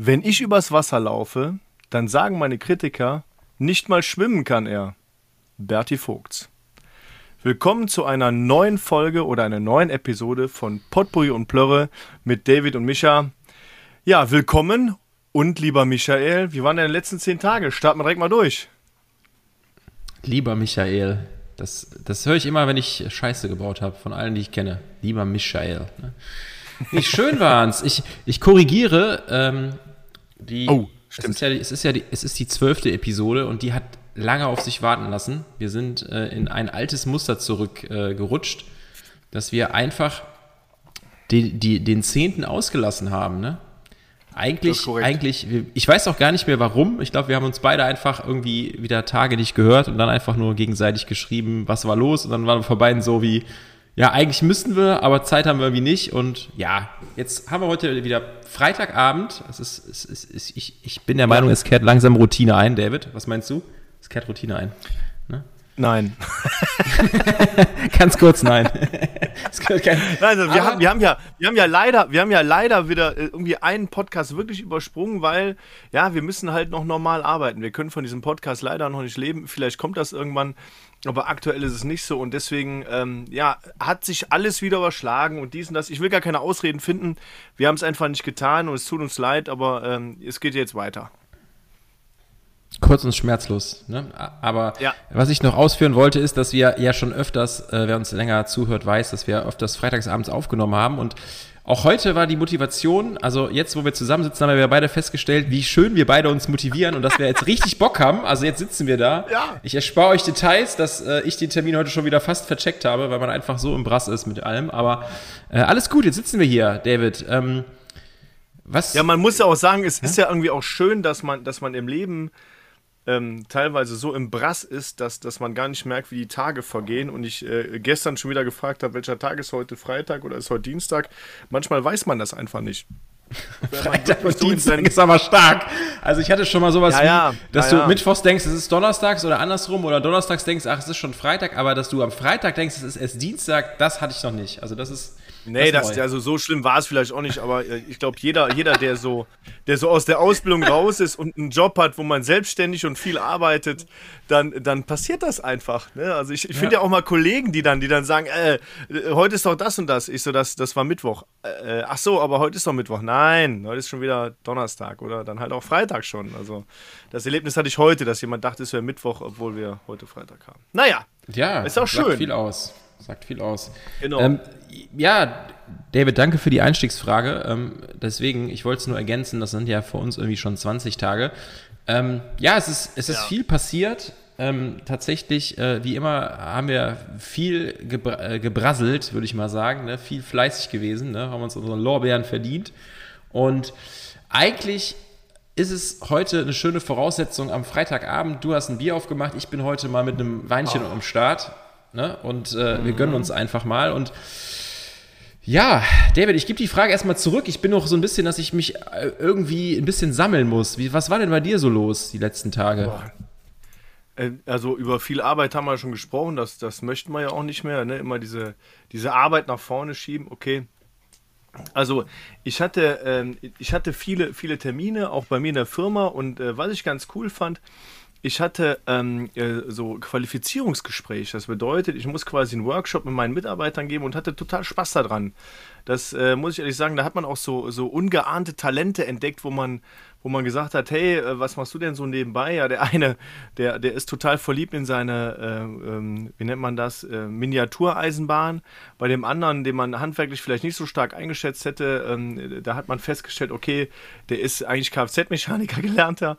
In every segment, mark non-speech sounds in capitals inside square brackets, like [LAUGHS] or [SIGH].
Wenn ich übers Wasser laufe, dann sagen meine Kritiker, nicht mal schwimmen kann er. Berti Vogts. Willkommen zu einer neuen Folge oder einer neuen Episode von Potpourri und Plörre mit David und Micha. Ja, willkommen und lieber Michael, wie waren deine letzten zehn Tage? Starten wir direkt mal durch. Lieber Michael, das, das höre ich immer, wenn ich Scheiße gebaut habe, von allen, die ich kenne. Lieber Michael. Ne? Wie schön waren's. Ich, ich korrigiere, ähm, die, Oh, es ist ja, es ist ja die, es ist die zwölfte Episode und die hat lange auf sich warten lassen. Wir sind äh, in ein altes Muster zurückgerutscht, äh, dass wir einfach die, die, den zehnten ausgelassen haben, ne? Eigentlich, eigentlich, ich weiß auch gar nicht mehr warum. Ich glaube, wir haben uns beide einfach irgendwie wieder Tage nicht gehört und dann einfach nur gegenseitig geschrieben, was war los und dann waren wir vor beiden so wie, ja, eigentlich müssten wir, aber Zeit haben wir irgendwie nicht und ja, jetzt haben wir heute wieder Freitagabend. Es ist, es ist, es, ich, ich bin der Meinung, es kehrt langsam Routine ein, David. Was meinst du? Es kehrt Routine ein. Nein. [LAUGHS] Ganz kurz, nein. [LAUGHS] Nein, also wir, haben, wir, haben ja, wir haben ja leider, wir haben ja leider wieder äh, irgendwie einen Podcast wirklich übersprungen, weil ja, wir müssen halt noch normal arbeiten. Wir können von diesem Podcast leider noch nicht leben. Vielleicht kommt das irgendwann, aber aktuell ist es nicht so und deswegen ähm, ja, hat sich alles wieder überschlagen und dies und das. Ich will gar keine Ausreden finden. Wir haben es einfach nicht getan und es tut uns leid, aber ähm, es geht jetzt weiter. Kurz und schmerzlos. Ne? Aber Ja. was ich noch ausführen wollte, ist, dass wir ja schon öfters, äh, wer uns länger zuhört, weiß, dass wir öfters freitagsabends aufgenommen haben. Und auch heute war die Motivation, also jetzt, wo wir zusammensitzen, haben wir beide festgestellt, wie schön wir beide uns motivieren und dass wir jetzt richtig Bock haben. Also jetzt sitzen wir da. Ja. Ich erspare euch Details, dass äh, ich den Termin heute schon wieder fast vercheckt habe, weil man einfach so im Brass ist mit allem. Aber äh, alles gut, jetzt sitzen wir hier, David. Ähm, was? Ja, man muss ja auch sagen, es ist ja irgendwie auch schön, dass man, dass man im Leben ähm, teilweise so im Brass ist, dass, dass man gar nicht merkt, wie die Tage vergehen. Und ich äh, gestern schon wieder gefragt habe, welcher Tag ist heute Freitag oder ist heute Dienstag. Manchmal weiß man das einfach nicht. [LAUGHS] Freitag und so Dienstag ist aber stark. Also ich hatte schon mal sowas Ja, ja, wie, dass ja, du ja. mittwochs denkst, es ist donnerstags oder andersrum oder donnerstags denkst, ach, es ist schon Freitag, aber dass du am Freitag denkst, es ist erst Dienstag, das hatte ich noch nicht. Also das ist Nee, das das, also so schlimm war es vielleicht auch nicht, aber äh, ich glaube, jeder, jeder der, so, der so aus der Ausbildung raus ist und einen Job hat, wo man selbstständig und viel arbeitet, dann, dann passiert das einfach. Ne? Also ich, ich finde ja. auch mal Kollegen, die dann, die dann sagen, äh, äh, heute ist doch das und das. Ich so, das, das war Mittwoch. Äh, ach so, aber heute ist doch Mittwoch. Nein, heute ist schon wieder Donnerstag oder dann halt auch Freitag schon. Also das Erlebnis hatte ich heute, dass jemand dachte, es wäre Mittwoch, obwohl wir heute Freitag haben. Naja, ja, Ist auch schön. viel aus. Sagt viel aus. Genau. Ähm, ja, David, danke für die Einstiegsfrage. Ähm, deswegen, ich wollte es nur ergänzen, das sind ja für uns irgendwie schon 20 Tage. Ähm, ja, es ist, es ist Ja. viel passiert. Ähm, tatsächlich, äh, wie immer, haben wir viel gebra äh, gebrasselt, würde ich mal sagen. Ne? Viel fleißig gewesen, ne? haben uns unsere Lorbeeren verdient. Und eigentlich ist es heute eine schöne Voraussetzung am Freitagabend. Du hast ein Bier aufgemacht, ich bin heute mal mit einem Weinchen am Start. Ne? Und äh, wir gönnen uns einfach mal. Und ja, David, ich gebe die Frage erstmal zurück. Ich bin noch so ein bisschen, dass ich mich äh, irgendwie ein bisschen sammeln muss. Wie, was war denn bei dir so los die letzten Tage? Äh, Also über viel Arbeit haben wir schon gesprochen, das, das möchten wir ja auch nicht mehr. Ne? Immer diese, diese Arbeit nach vorne schieben, okay. Also ich hatte, ähm, ich hatte viele, viele Termine, auch bei mir in der Firma und äh, was ich ganz cool fand, ich hatte ähm, äh, so Qualifizierungsgespräche. Das bedeutet, ich muss quasi einen Workshop mit meinen Mitarbeitern geben und hatte total Spaß daran. Das äh, muss ich ehrlich sagen, da hat man auch so, so ungeahnte Talente entdeckt, wo man, wo man gesagt hat, hey, äh, was machst du denn so nebenbei? Ja, der eine, der, der ist total verliebt in seine, äh, ähm, wie nennt man das, äh, Miniatureisenbahn. Bei dem anderen, den man handwerklich vielleicht nicht so stark eingeschätzt hätte, ähm, da hat man festgestellt, okay, der ist eigentlich Kfz-Mechaniker [LAUGHS] gelernter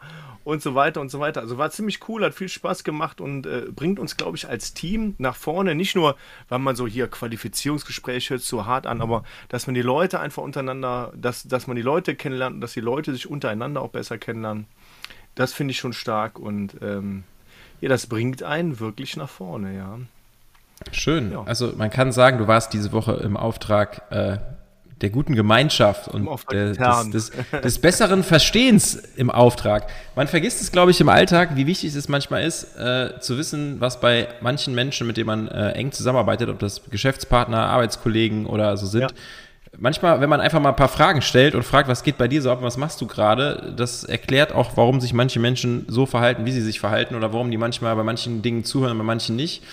und so weiter und so weiter. Also war ziemlich cool, hat viel Spaß gemacht und äh, bringt uns, glaube ich, als Team nach vorne. Nicht nur, weil man so hier Qualifizierungsgespräche hört, so hart an, aber dass man die Leute einfach untereinander, dass, dass man die Leute kennenlernt und dass die Leute sich untereinander auch besser kennenlernen. Das finde ich schon stark und ähm, ja, das bringt einen wirklich nach vorne, ja. Schön. Ja. Also man kann sagen, du warst diese Woche im Auftrag äh, der guten Gemeinschaft und der, des des, des, des besseren Verstehens im Auftrag. Man vergisst es, glaube ich, im Alltag, wie wichtig es manchmal ist, äh, zu wissen, was bei manchen Menschen, mit denen man äh, eng zusammenarbeitet, ob das Geschäftspartner, Arbeitskollegen oder so sind, Ja. manchmal, wenn man einfach mal ein paar Fragen stellt und fragt, was geht bei dir so ab, was machst du gerade, das erklärt auch, warum sich manche Menschen so verhalten, wie sie sich verhalten oder warum die manchmal bei manchen Dingen zuhören, bei manchen nicht.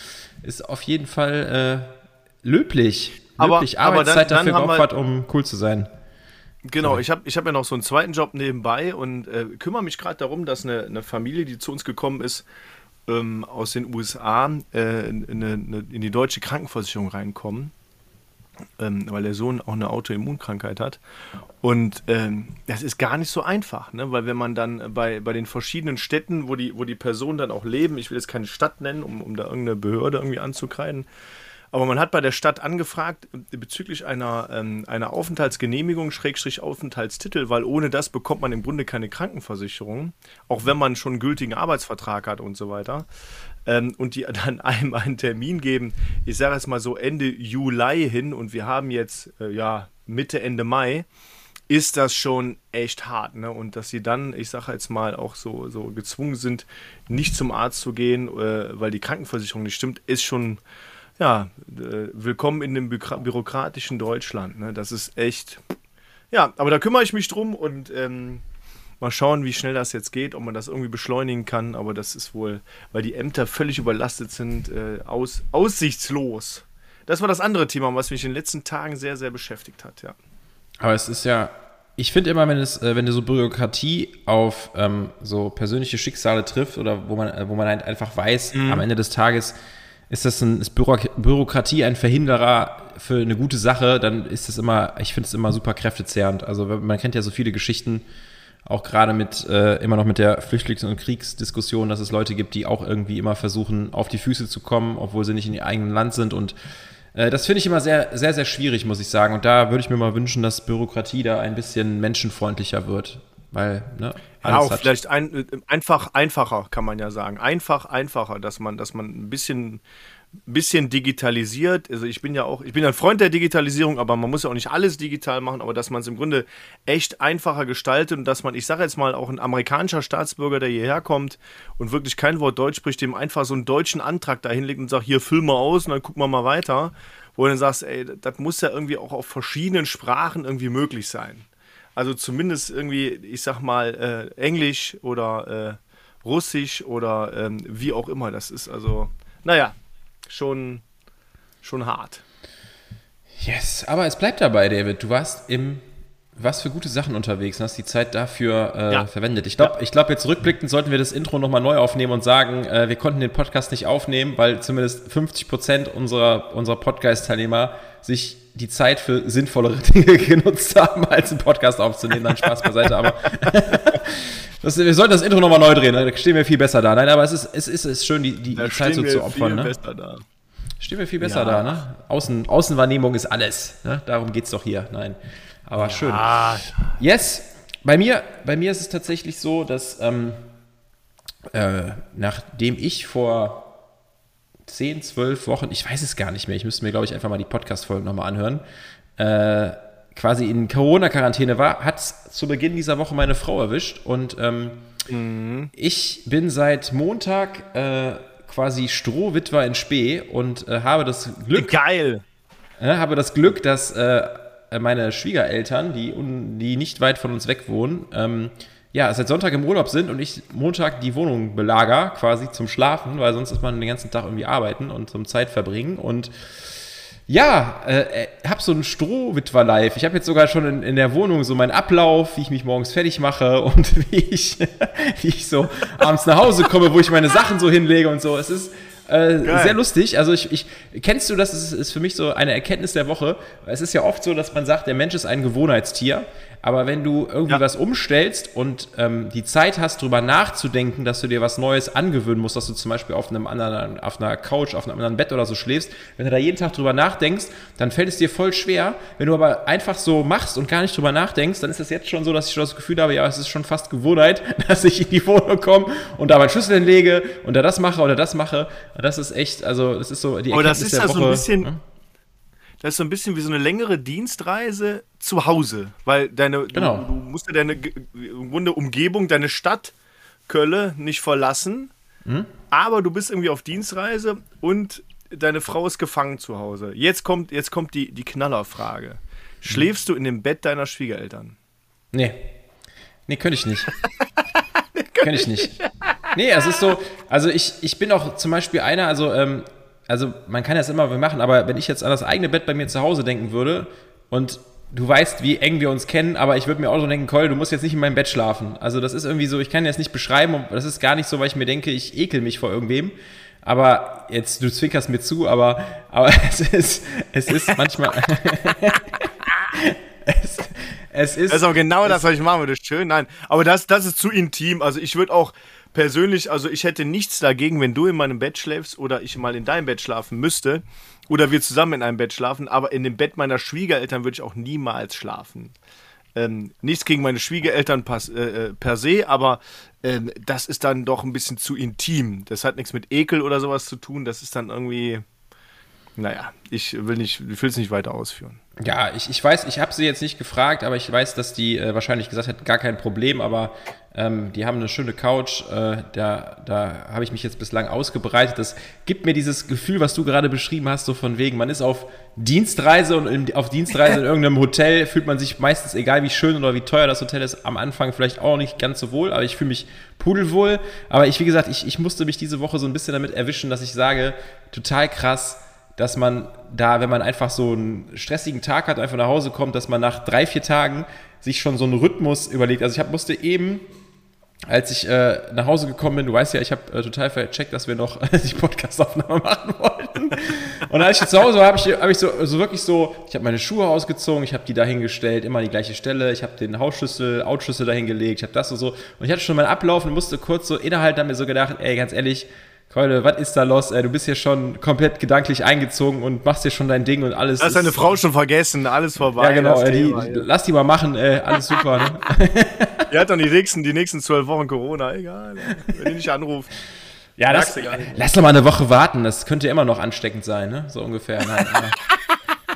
Ist auf jeden Fall äh, löblich. Löblich aber, Arbeitszeit aber dann, dafür geopfert, um cool zu sein. Genau, ich habe ich hab ja noch so einen zweiten Job nebenbei und äh, kümmere mich gerade darum, dass eine, eine Familie, die zu uns gekommen ist, ähm, aus den USA äh, in, eine, in, die deutsche Krankenversicherung reinkommen, ähm, weil der Sohn auch eine Autoimmunkkrankheit hat. Und ähm, das ist gar nicht so einfach, ne? weil wenn man dann bei, bei den verschiedenen Städten, wo die, wo die Personen dann auch leben, ich will jetzt keine Stadt nennen, um, um da irgendeine Behörde irgendwie anzukreiden, aber man hat bei der Stadt angefragt bezüglich einer, ähm, einer Aufenthaltsgenehmigung, Schrägstrich Aufenthaltstitel, weil ohne das bekommt man im Grunde keine Krankenversicherung, auch wenn man schon einen gültigen Arbeitsvertrag hat und so weiter. Ähm, und die [LAUGHS] dann einem einen Termin geben, ich sage jetzt mal so Ende Juli hin und wir haben jetzt äh, ja Mitte, Ende Mai ist das schon echt hart. Ne? Und dass sie dann, ich sage jetzt mal, auch so, so gezwungen sind, nicht zum Arzt zu gehen, äh, weil die Krankenversicherung nicht stimmt, ist schon, ja, äh, willkommen in dem bürokratischen Deutschland. Ne? Das ist echt. Ja, aber da kümmere ich mich drum und ähm, mal schauen, wie schnell das jetzt geht, ob man das irgendwie beschleunigen kann. Aber das ist wohl, weil die Ämter völlig überlastet sind, äh, aus, aussichtslos. Das war das andere Thema, was mich in den letzten Tagen sehr, sehr beschäftigt hat, ja. Aber es ist ja, ich finde immer, wenn es, äh, wenn du so Bürokratie auf ähm, so persönliche Schicksale trifft oder wo man, äh, wo man halt einfach weiß, mhm. am Ende des Tages, ist das ein, ist Bürokratie ein Verhinderer für eine gute Sache, dann ist es immer, ich finde es immer super kräftezehrend. Also man kennt ja so viele Geschichten, auch gerade mit äh, immer noch mit der Flüchtlings- und Kriegsdiskussion, dass es Leute gibt, die auch irgendwie immer versuchen, auf die Füße zu kommen, obwohl sie nicht in ihrem eigenen Land sind. Und äh, das finde ich immer sehr, sehr, sehr schwierig, muss ich sagen. Und da würde ich mir mal wünschen, dass Bürokratie da ein bisschen menschenfreundlicher wird. Weil, ne, ja, auch vielleicht ein, äh, einfach einfacher, kann man ja sagen. Einfach einfacher, dass man, dass man ein bisschen, bisschen digitalisiert. Also ich bin ja auch, ich bin ein Freund der Digitalisierung, aber man muss ja auch nicht alles digital machen, aber dass man es im Grunde echt einfacher gestaltet und dass man, ich sage jetzt mal, auch ein amerikanischer Staatsbürger, der hierher kommt und wirklich kein Wort Deutsch spricht, dem einfach so einen deutschen Antrag da hinlegt und sagt, hier füll mal aus und dann gucken wir mal weiter. Wo du dann sagst, ey, das muss ja irgendwie auch auf verschiedenen Sprachen irgendwie möglich sein. Also zumindest irgendwie, ich sag mal, äh, Englisch oder äh, Russisch oder ähm, wie auch immer. Das ist also, naja, schon, schon hart. Yes, aber es bleibt dabei, David. Du warst im was für gute Sachen unterwegs und hast die Zeit dafür äh, ja. verwendet. Ich glaube, ja. glaub, jetzt rückblickend sollten wir das Intro nochmal neu aufnehmen und sagen, äh, wir konnten den Podcast nicht aufnehmen, weil zumindest 50 Prozent unserer, unserer Podcast-Teilnehmer sich die Zeit für sinnvollere [LAUGHS] Dinge genutzt haben, als einen Podcast aufzunehmen. Dann Spaß beiseite, aber [LAUGHS] das, wir sollten das Intro nochmal neu drehen, da stehen wir viel besser da. Nein, aber es ist, es ist, es ist schön, die, die, die Zeit so zu opfern. Ne? Besser da. Stehen wir viel besser ja. da, ne? Außen, Außenwahrnehmung ist alles. Ne? Darum geht es doch hier. Nein. Aber ja. schön. Yes. Bei mir, bei mir ist es tatsächlich so, dass ähm, äh, nachdem ich vor 10, 12 Wochen, ich weiß es gar nicht mehr, ich müsste mir, glaube ich, einfach mal die Podcast-Folgen nochmal anhören, äh, quasi in Corona-Quarantäne war, hat es zu Beginn dieser Woche meine Frau erwischt und ähm, mhm. ich bin seit Montag äh, quasi Strohwitwer in Spee und äh, habe das Glück. Geil! habe das Glück, dass äh, meine Schwiegereltern, die, die nicht weit von uns weg wohnen, ähm, ja, seit Sonntag im Urlaub sind und ich Montag die Wohnung belager, quasi zum Schlafen, weil sonst ist man den ganzen Tag irgendwie arbeiten und zum Zeit verbringen. Und ja, äh, äh hab so ein Strohwitwer-Live. Ich habe jetzt sogar schon in, in, der Wohnung so meinen Ablauf, wie ich mich morgens fertig mache [LAUGHS] und wie ich, [LAUGHS] wie ich so abends nach Hause komme, wo ich meine Sachen so hinlege und so. Es ist äh, sehr lustig. Also ich, ich kennst du das? Ist, ist für mich so eine Erkenntnis der Woche. Es ist ja oft so, dass man sagt, der Mensch ist ein Gewohnheitstier. Aber wenn du irgendwie ja. was umstellst und ähm, die Zeit hast, darüber nachzudenken, dass du dir was Neues angewöhnen musst, dass du zum Beispiel auf einem anderen, auf einer Couch, auf einem anderen Bett oder so schläfst, wenn du da jeden Tag drüber nachdenkst, dann fällt es dir voll schwer. Wenn du aber einfach so machst und gar nicht drüber nachdenkst, dann ist es jetzt schon so, dass ich schon das Gefühl habe, ja, es ist schon fast Gewohnheit, [LAUGHS] dass ich in die Wohnung komme und da meinen Schlüssel hinlege und da das mache oder das mache. Das ist echt, also das ist so die Erkenntnis Aber das ist ja so ein bisschen. Hm? Das ist so ein bisschen wie so eine längere Dienstreise zu Hause, weil deine, genau. du, du, musst ja deine im Grunde Umgebung, deine Stadt Kölle nicht verlassen, mhm. aber du bist irgendwie auf Dienstreise und deine Frau ist gefangen zu Hause. Jetzt kommt, jetzt kommt die, die Knallerfrage. Schläfst du in dem Bett deiner Schwiegereltern? Nee. Nee, könnte ich nicht. [LAUGHS] könnte ich nicht. Nee, es ist so, also ich, ich bin auch zum Beispiel einer, also, ähm, also man kann das immer machen, aber wenn ich jetzt an das eigene Bett bei mir zu Hause denken würde und du weißt, wie eng wir uns kennen, aber ich würde mir auch so denken, Cole, du musst jetzt nicht in meinem Bett schlafen. Also das ist irgendwie so, ich kann jetzt nicht beschreiben, das ist gar nicht so, weil ich mir denke, ich ekel mich vor irgendwem. Aber jetzt, du zwinkerst mir zu, aber, aber [LAUGHS] es ist, es ist manchmal. [LAUGHS] es, es ist. Das ist auch genau das, was ich machen würde. Schön, nein. Aber das, das ist zu intim. Also ich würde auch persönlich, also ich hätte nichts dagegen, wenn du in meinem Bett schläfst oder ich mal in deinem Bett schlafen müsste oder wir zusammen in einem Bett schlafen, aber in dem Bett meiner Schwiegereltern würde ich auch niemals schlafen. Ähm, nichts gegen meine Schwiegereltern pas, äh, äh per se, aber ähm, das ist dann doch ein bisschen zu intim. Das hat nichts mit Ekel oder sowas zu tun. Das ist dann irgendwie, naja, ich will nicht, ich will es nicht weiter ausführen. Ja, ich, ich weiß, ich habe sie jetzt nicht gefragt, aber ich weiß, dass die äh, wahrscheinlich gesagt hat, gar kein Problem, aber ähm, die haben eine schöne Couch, äh, da, da habe ich mich jetzt bislang ausgebreitet. Das gibt mir dieses Gefühl, was du gerade beschrieben hast, so von wegen, man ist auf Dienstreise und in, auf Dienstreise in [LAUGHS] irgendeinem Hotel fühlt man sich meistens, egal wie schön oder wie teuer das Hotel ist, am Anfang vielleicht auch nicht ganz so wohl, aber ich fühle mich pudelwohl. Aber ich, wie gesagt, ich, ich musste mich diese Woche so ein bisschen damit erwischen, dass ich sage, total krass, dass man da, wenn man einfach so einen stressigen Tag hat, einfach nach Hause kommt, dass man nach drei, vier Tagen sich schon so einen Rhythmus überlegt. Also ich hab, musste eben, als ich äh, nach Hause gekommen bin, du weißt ja, ich habe äh, total vercheckt, dass wir noch [LAUGHS] die Podcastaufnahme machen wollten. Und als ich zu Hause war, habe ich, hab ich so, so wirklich so, ich habe meine Schuhe ausgezogen, ich habe die dahingestellt, immer an die gleiche Stelle, ich habe den Hausschlüssel, Outschlüssel dahingelegt, ich habe das und so. Und ich hatte schon meinen Ablauf und musste kurz so innerhalb dann mir so gedacht, ey, ganz ehrlich, Keule, was ist da los? Ey, du bist hier schon komplett gedanklich eingezogen und machst hier schon dein Ding und alles. Hast deine Frau schon vergessen, alles vorbei. Ja, genau, ey, die, lass die mal machen, ey, alles super. Ne? [LAUGHS] die hat dann die nächsten, die nächsten zwölf Wochen Corona, egal, wenn die nicht anruft. [LAUGHS] Ja, das, lass doch mal eine Woche warten, das könnte ja immer noch ansteckend sein, ne? So ungefähr. Nein,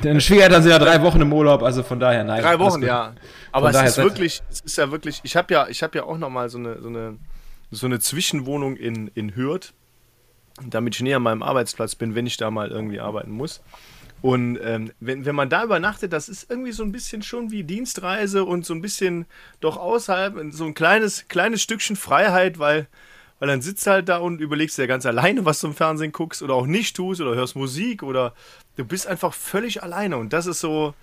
Deine Schwiegereltern sind ja drei Wochen im Urlaub, also von daher, nein. Drei Wochen, ja. Aber es ist wirklich, es ist ja wirklich, ich habe ja, ich habe ja auch noch mal so eine, so eine, so eine Zwischenwohnung in, in Hürth damit ich näher an meinem Arbeitsplatz bin, wenn ich da mal irgendwie arbeiten muss. Und ähm, wenn, wenn man da übernachtet, das ist irgendwie so ein bisschen schon wie Dienstreise und so ein bisschen doch außerhalb, so ein kleines, kleines Stückchen Freiheit, weil, weil dann sitzt halt da und überlegst dir ganz alleine, was du im Fernsehen guckst oder auch nicht tust oder hörst Musik oder du bist einfach völlig alleine. Und das ist so,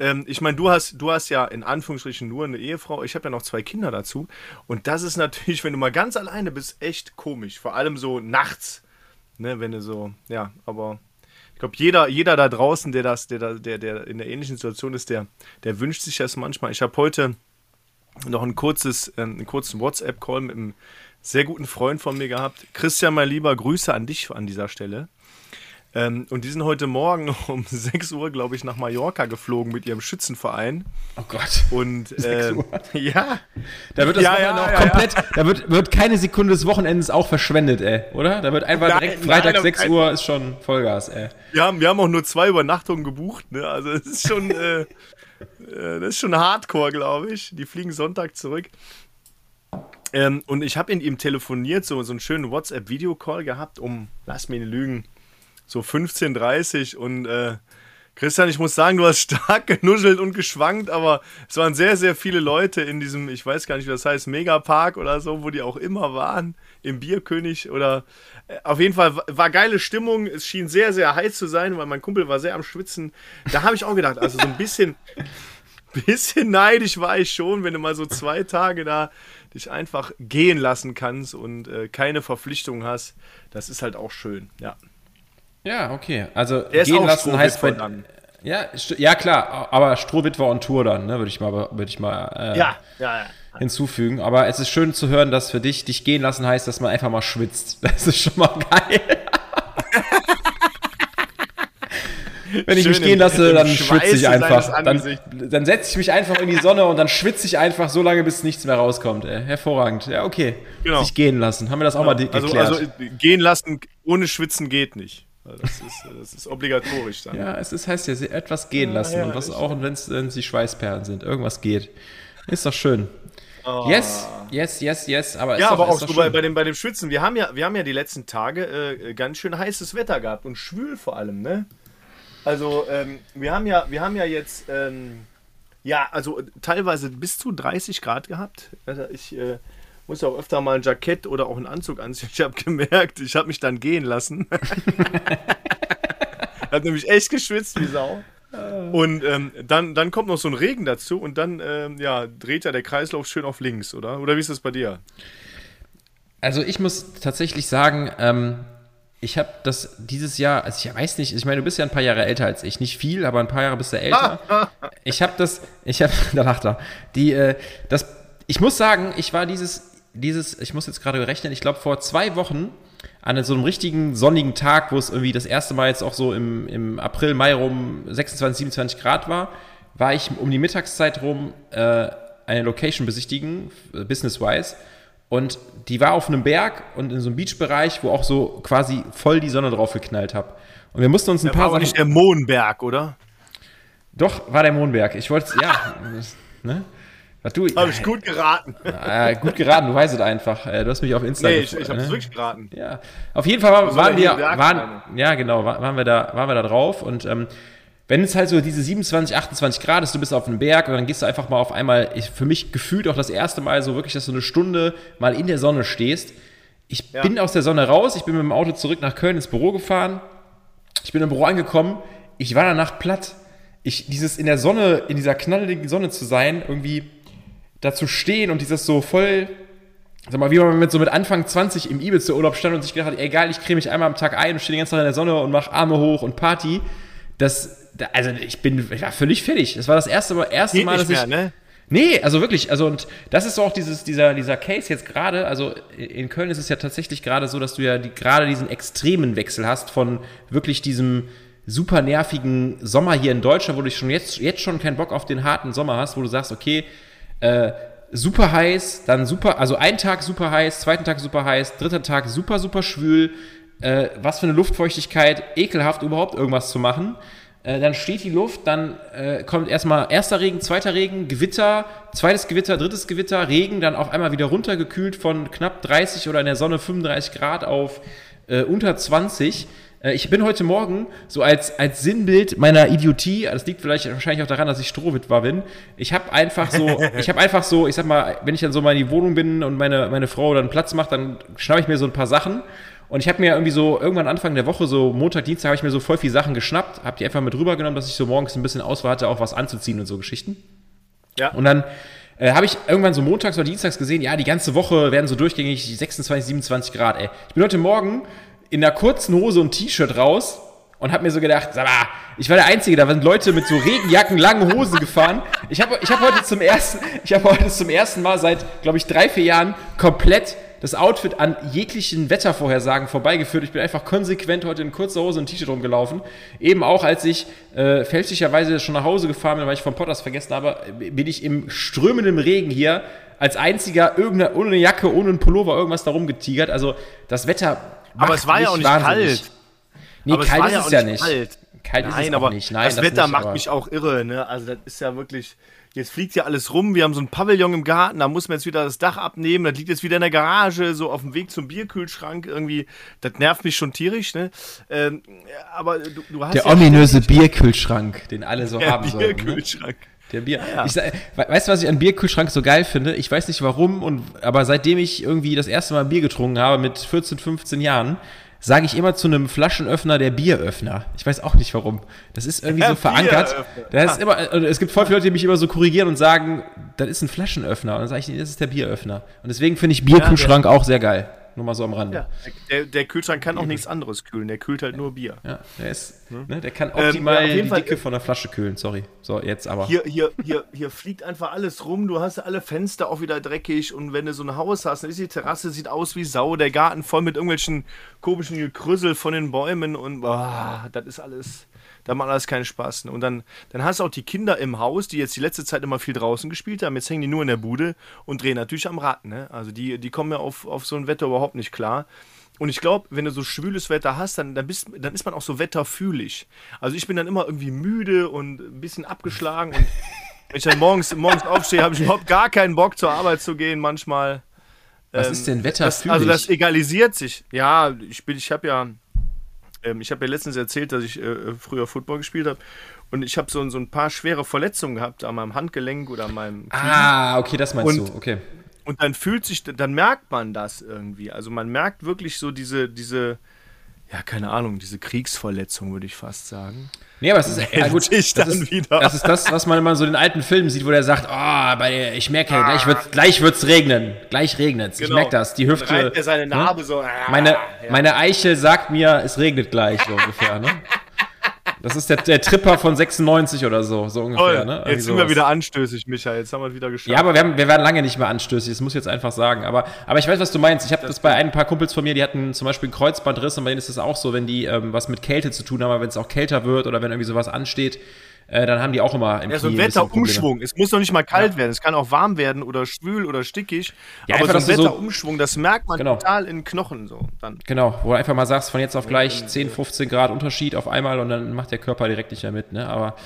ähm, ich meine, du hast, du hast ja in Anführungsstrichen nur eine Ehefrau, ich habe ja noch zwei Kinder dazu. Und das ist natürlich, wenn du mal ganz alleine bist, echt komisch. Vor allem so nachts Ne, wenn du so, ja, aber ich glaube, jeder, jeder da draußen, der das, der, der, der in der ähnlichen Situation ist, der, der wünscht sich das manchmal. Ich habe heute noch ein kurzes, äh, einen kurzen WhatsApp-Call mit einem sehr guten Freund von mir gehabt. Christian, mein Lieber, Grüße an dich an dieser Stelle. Ähm, und die sind heute Morgen [LAUGHS] um 6 Uhr, glaube ich, nach Mallorca geflogen mit ihrem Schützenverein. Oh Gott. Und [LAUGHS] äh, [LAUGHS] ja. Da wird das ja, Wochenende ja, auch ja, komplett, da wird, wird keine Sekunde des Wochenendes auch verschwendet, ey, oder? Da wird einfach nein, direkt Freitag nein, 6 Uhr ist schon Vollgas, ey. Wir haben, wir haben auch nur zwei Übernachtungen gebucht, ne? Also es ist schon, äh, äh, das ist schon Hardcore, glaube ich. Die fliegen Sonntag zurück. Ähm, und ich habe in ihm telefoniert, so, so einen schönen WhatsApp-Videocall gehabt, um, lass mich nicht lügen, so 15:30 und äh, Christian, ich muss sagen, du hast [LAUGHS] stark genuschelt und geschwankt, aber es waren sehr, sehr viele Leute in diesem, ich weiß gar nicht, wie das heißt, Megapark oder so, wo die auch immer waren, im Bierkönig oder äh, auf jeden Fall war geile Stimmung. Es schien sehr, sehr heiß zu sein, weil mein Kumpel war sehr am Schwitzen. Da habe ich auch gedacht, also so ein bisschen, [LAUGHS] bisschen neidisch war ich schon, wenn du mal so zwei Tage da dich einfach gehen lassen kannst und äh, keine Verpflichtung hast. Das ist halt auch schön, ja. Ja, okay. Also Der gehen lassen heißt bei, dann. Ja, ja klar, aber Strohwitwer on Tour dann, ne, würde ich mal, würde ich mal äh, ja, ja, ja. hinzufügen. Aber es ist schön zu hören, dass für dich dich gehen lassen heißt, dass man einfach mal schwitzt. [LAUGHS] Das ist schon mal geil. [LAUGHS] Wenn ich Schön mich gehen lasse, dann schwitze ich einfach. Dann, dann setze ich mich einfach in die Sonne und dann schwitze ich einfach so lange, bis nichts mehr rauskommt. Ey. Hervorragend. Ja, okay. Genau. Sich gehen lassen. Haben wir das auch ja, mal also, geklärt. Also gehen lassen ohne Schwitzen geht nicht. Das ist, das ist obligatorisch dann. Ja, es ist, heißt ja, etwas gehen ja, lassen. Ja, und was auch, wenn es die Schweißperlen sind. Irgendwas geht. Ist doch schön. Oh. Yes, yes, yes, yes. Aber ja, doch, aber auch so bei, bei, dem, bei dem Schwitzen. Wir haben ja, wir haben ja die letzten Tage äh, ganz schön heißes Wetter gehabt und schwül vor allem, ne? Also, ähm, wir, haben ja, wir haben ja jetzt, ähm, ja, also teilweise bis zu 30 Grad gehabt. Also ich äh, muss ja auch öfter mal ein Jackett oder auch einen Anzug anziehen. Ich habe gemerkt, ich habe mich dann gehen lassen. [LAUGHS] ich habe nämlich echt geschwitzt wie Sau. Und ähm, dann, dann kommt noch so ein Regen dazu und dann ähm, ja, dreht ja der Kreislauf schön auf links, oder? Oder wie ist das bei dir? Also ich muss tatsächlich sagen, ähm, ich habe das dieses Jahr, also ich weiß nicht, ich meine, du bist ja ein paar Jahre älter als ich, nicht viel, aber ein paar Jahre bist du älter. [LAUGHS] ich habe das, ich habe, [LAUGHS] da lacht er, die, äh, das, ich muss sagen, ich war dieses, dieses, ich muss jetzt gerade rechnen, ich glaube vor zwei Wochen an so einem richtigen sonnigen Tag, wo es irgendwie das erste Mal jetzt auch so im, im April, Mai rum 26, 27 Grad war, war ich um die Mittagszeit rum äh, eine Location besichtigen, business-wise. Und die war auf einem Berg und in so einem Beachbereich, wo auch so quasi voll die Sonne drauf geknallt hat. Und wir mussten uns ein Der paar war aber nicht der Mohnberg, oder? Doch, war der Mondberg. Ich wollte ja. [LAUGHS] ne? Was du, Habe ich gut geraten. äh, gut geraten, du weißt es einfach. Äh, Du hast mich auf Insta Nee, ich, ich habe es ne? wirklich geraten. Ja, auf jeden Fall war, soll waren wir, waren, ja genau, wa- waren wir da, waren wir da drauf und ähm, wenn es halt so diese 27, 28 Grad ist, du bist auf einem Berg und dann gehst du einfach mal auf einmal, ich, für mich gefühlt auch das erste Mal so wirklich, dass du eine Stunde mal in der Sonne stehst. Ich Ja. bin aus der Sonne raus, ich bin mit dem Auto zurück nach Köln ins Büro gefahren, ich bin im Büro angekommen, ich war danach platt. Ich, dieses in der Sonne, in dieser knalligen Sonne zu sein, irgendwie da zu stehen und dieses so voll, sag mal, wie man mit so mit Anfang 20 im Ibiza-Urlaub stand und sich gedacht hat, egal, ich creme mich einmal am Tag ein und stehe den ganzen Tag in der Sonne und mache Arme hoch und Party. Das, da- also ich bin, ich war völlig fertig. Das war das erste Mal, erste Geht Mal, dass mehr, ich, ne? Nee, also wirklich, also und das ist so auch dieses, dieser, dieser Case jetzt gerade, also in Köln ist es ja tatsächlich gerade so, dass du ja die, gerade diesen extremen Wechsel hast von wirklich diesem super nervigen Sommer hier in Deutschland, wo du schon jetzt, jetzt schon keinen Bock auf den harten Sommer hast, wo du sagst, okay, äh, super heiß, dann super, also ein Tag super heiß, zweiten Tag super heiß, dritter Tag super, super schwül, äh, was für eine Luftfeuchtigkeit, ekelhaft überhaupt irgendwas zu machen. Äh, dann steht die Luft, dann äh, kommt erstmal erster Regen, zweiter Regen, Gewitter, zweites Gewitter, drittes Gewitter, Regen, dann auf einmal wieder runtergekühlt von knapp 30 oder in der Sonne 35 Grad auf äh, unter 20. Äh, ich bin heute Morgen so als, als Sinnbild meiner Idiotie, das liegt vielleicht wahrscheinlich auch daran, dass ich Strohwitwer bin. Ich habe einfach so, [LAUGHS] ich habe einfach so, ich sag mal, wenn ich dann so mal in die Wohnung bin und meine, meine Frau dann Platz macht, dann schnappe ich mir so ein paar Sachen. Und ich habe mir irgendwie so irgendwann Anfang der Woche, so Montag, Dienstag, habe ich mir so voll viele Sachen geschnappt, habe die einfach mit rübergenommen, dass ich so morgens ein bisschen Auswahl hatte, auch was anzuziehen und so Geschichten. Ja. Und dann äh, habe ich irgendwann so montags oder dienstags gesehen, ja, die ganze Woche werden so durchgängig 26, 27 Grad, ey. Ich bin heute Morgen in einer kurzen Hose und T-Shirt raus und habe mir so gedacht, sag mal, ich war der Einzige, da sind Leute mit so Regenjacken, langen Hosen gefahren. Ich habe ich hab heute zum ersten, ich habe heute zum ersten Mal seit, glaube ich, drei, vier Jahren komplett das Outfit an jeglichen Wettervorhersagen vorbeigeführt. Ich bin einfach konsequent heute in kurzer Hose und T-Shirt rumgelaufen. Eben auch, als ich äh, fälschlicherweise schon nach Hause gefahren bin, weil ich vom Potters vergessen habe, bin ich im strömenden Regen hier als einziger irgendeine, ohne Jacke, ohne einen Pullover irgendwas da rumgetigert. Also das Wetter Aber es war ja auch nicht wahnsinnig. kalt. Nee, Aber es kalt war ist ja es auch ja nicht kalt. Kalt ist Nein, es auch aber nicht. Nein, das, Wetter nicht, macht mich auch irre, ne? Also das ist ja wirklich. Jetzt fliegt ja alles rum. Wir haben so ein Pavillon im Garten, da muss man jetzt wieder das Dach abnehmen. Das liegt jetzt wieder in der Garage, so auf dem Weg zum Bierkühlschrank. Irgendwie, das nervt mich schon tierisch, ne? Ähm, aber du, du hast Der ja ominöse Bierkühlschrank, den alle so haben sollen. Ne? Der Bier. Ich sag, we- weißt du, was ich an Bierkühlschrank so geil finde? Ich weiß nicht warum, und, aber seitdem ich irgendwie das erste Mal Bier getrunken habe mit 14, 15 Jahren, sage ich immer zu einem Flaschenöffner der Bieröffner. Ich weiß auch nicht warum. Das ist irgendwie so [LAUGHS] verankert. Das ist immer, es gibt voll viele Leute, die mich immer so korrigieren und sagen, das ist ein Flaschenöffner. Und dann sage ich, nee, das ist der Bieröffner. Und deswegen finde ich Bierkühlschrank auch sehr geil. Nur mal so am Rande. Ja, der, der Kühlschrank kann auch nichts anderes kühlen. Der kühlt halt nur Bier. Ja, der ist, ne, der kann ja, optimal auf jeden die Fall- Dicke von der Flasche kühlen. Sorry. So, jetzt aber. Hier, hier, hier, hier fliegt einfach alles rum. Du hast alle Fenster auch wieder dreckig. Und wenn du so ein Haus hast, dann ist die Terrasse sieht aus wie Sau. Der Garten voll mit irgendwelchen komischen Gekrüssel von den Bäumen. Und boah, das ist alles. Da macht alles keinen Spaß. Und dann, dann hast du auch die Kinder im Haus, die jetzt die letzte Zeit immer viel draußen gespielt haben. Jetzt hängen die nur in der Bude und drehen natürlich am Rad. Ne? Also die, die kommen ja auf, auf so ein Wetter überhaupt nicht klar. Und ich glaube, wenn du so schwüles Wetter hast, dann, dann, bist, dann ist man auch so wetterfühlig. Also ich bin dann immer irgendwie müde und ein bisschen abgeschlagen. Und wenn ich dann morgens, morgens aufstehe, habe ich überhaupt gar keinen Bock zur Arbeit zu gehen manchmal. Was Ähm, ist denn Das, wetterfühlig? also das egalisiert sich. Ja, ich bin, ich habe ja, ähm, ich habe ja letztens erzählt, dass ich äh, früher Football gespielt habe und ich habe so, so ein paar schwere Verletzungen gehabt an meinem Handgelenk oder an meinem Knie. Ah, okay, das meinst und, du, okay. Und dann fühlt sich, dann merkt man das irgendwie. Also man merkt wirklich so diese, diese, ja, keine Ahnung, diese Kriegsverletzung, würde ich fast sagen. Nee, aber es ist ja, gut. Ich das, ist, das ist das, was man immer so in den alten Filmen sieht, wo der sagt, oh, bei, ich merke, ah. gleich, wird, gleich wird's regnen. Gleich regnet's. Genau. Ich merke das. Die Hüfte. er seine ne? Narbe ne? so. Ah, meine, ja. meine Eiche sagt mir, es regnet gleich, so ungefähr, ne? Das ist der, der Tripper von 96 oder so, so ungefähr. Ne? Jetzt sind wir wieder anstößig, Michael. Jetzt haben wir es wieder geschafft. Ja, aber wir, haben, wir werden lange nicht mehr anstößig, das muss ich jetzt einfach sagen. Aber, aber ich weiß, was du meinst. Ich habe das, das bei ein paar Kumpels von mir, die hatten zum Beispiel einen Kreuzbandriss und bei denen ist es auch so, wenn die ähm, was mit Kälte zu tun haben, wenn es auch kälter wird oder wenn irgendwie sowas ansteht, äh, dann haben die auch immer im Ja, so ein Wetterumschwung. Es muss doch nicht mal kalt ja. werden. Es kann auch warm werden oder schwül oder stickig. Ja, aber so ein Wetterumschwung, so, das merkt man genau. total in Knochen so. Dann. Genau, wo du einfach mal sagst, von jetzt auf gleich 10, 15 Grad Unterschied auf einmal und dann macht der Körper direkt nicht mehr mit. Ne? Aber,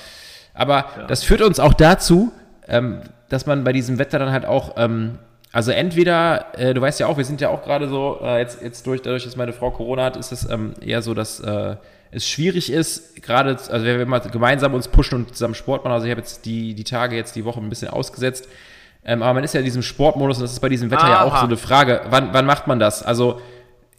aber ja. das führt uns auch dazu, ähm, dass man bei diesem Wetter dann halt auch ähm, also entweder, äh, du weißt ja auch, wir sind ja auch gerade so, äh, jetzt, jetzt durch, dadurch, dass meine Frau Corona hat, ist es ähm, eher so, dass äh, es schwierig ist, gerade, also wenn wir mal gemeinsam uns pushen und zusammen Sport machen, also ich habe jetzt die, die Tage, jetzt die Woche ein bisschen ausgesetzt, ähm, aber man ist ja in diesem Sportmodus und das ist bei diesem Wetter Aha. ja auch so eine Frage, wann, wann macht man das? Also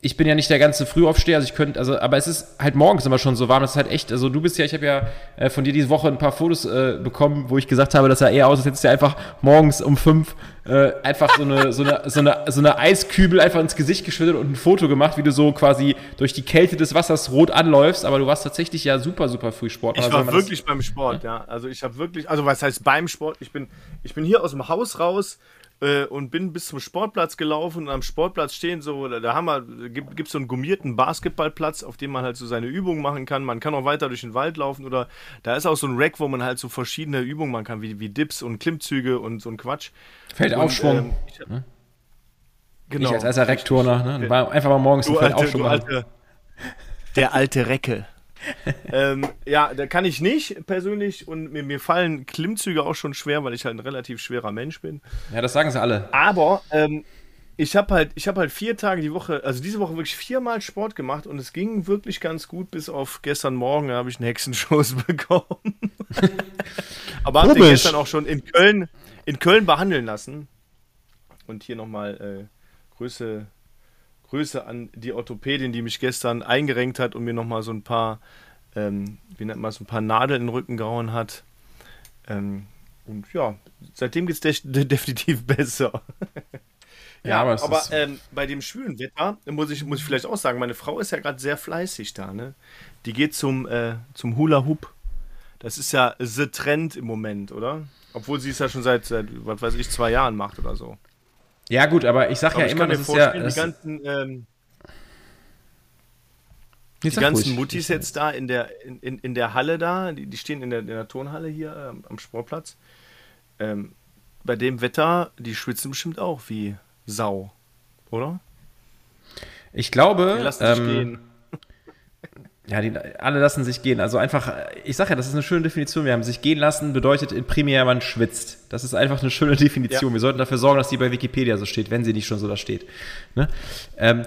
ich bin ja nicht der ganze Frühaufsteher, also ich könnte, also, aber es ist halt morgens immer schon so warm, das ist halt echt, also du bist ja, ich habe ja äh, von dir diese Woche ein paar Fotos äh, bekommen, wo ich gesagt habe, das sah eher aus, als hättest du einfach morgens um fünf äh, einfach so eine, so, eine, so, eine, so eine Eiskübel einfach ins Gesicht geschüttet und ein Foto gemacht, wie du so quasi durch die Kälte des Wassers rot anläufst, aber du warst tatsächlich ja super, super früh Sport. Ich also, war wirklich das, beim Sport, ja. ja. Also ich habe wirklich, also was heißt beim Sport? Ich bin, ich bin hier aus dem Haus raus, äh, und bin bis zum Sportplatz gelaufen und am Sportplatz stehen so, da haben wir, gibt es so einen gummierten Basketballplatz, auf dem man halt so seine Übungen machen kann. Man kann auch weiter durch den Wald laufen oder da ist auch so ein Rack, wo man halt so verschiedene Übungen machen kann, wie, wie Dips und Klimmzüge und so ein Quatsch. Feldaufschwung. Ähm, ich, ne? Genau. Ich als Rektorner, ne? Einfach mal morgens du Feldaufschwung alte, Der alte Recke [LAUGHS] ähm, ja, da kann ich nicht persönlich und mir, mir, fallen Klimmzüge auch schon schwer, weil ich halt ein relativ schwerer Mensch bin. Ja, das sagen sie alle. Aber ähm, ich habe halt, ich halt vier Tage die Woche, also diese Woche wirklich viermal Sport gemacht und es ging wirklich ganz gut, bis auf gestern Morgen, da habe ich einen Hexenschuss [LAUGHS] bekommen. [LAUGHS] Aber habe den gestern auch schon in Köln, in Köln behandeln lassen. Und hier nochmal äh, Grüße Grüße an die Orthopädin, die mich gestern eingerenkt hat und mir nochmal so ein paar, ähm, wie nennt man so ein paar Nadeln in den Rücken gehauen hat. Ähm, und ja, seitdem geht es de [LAUGHS] definitiv besser. ja, [LAUGHS] ja, aber, aber ähm, bei dem schwülen Wetter muss ich, muss ich vielleicht auch sagen, meine Frau ist ja gerade sehr fleißig da. Ne? Die geht zum, äh, zum Hula Hoop. Das ist ja the Trend im Moment, oder? Obwohl sie es ja schon seit, seit, was weiß ich, zwei Jahren macht oder so. Ja, gut, aber ich sage ja immer, das ist ja. Das die ganzen, ähm, die ganzen Muttis jetzt da in der, in, in der Halle da, die, die stehen in der, in der Turnhalle hier ähm, am Sportplatz. Ähm, bei dem Wetter, die schwitzen bestimmt auch wie Sau, oder? Ich glaube. Die lassen ähm, gehen. [LAUGHS] Ja, die, alle lassen sich gehen. Also einfach, ich sage ja, das ist eine schöne Definition. Wir haben sich gehen lassen, bedeutet in primär, man schwitzt. Das ist einfach eine schöne [LAUGHS] Definition. Ja. Wir sollten dafür sorgen, dass die bei Wikipedia so steht, wenn sie nicht schon so da steht. Ne? Ähm,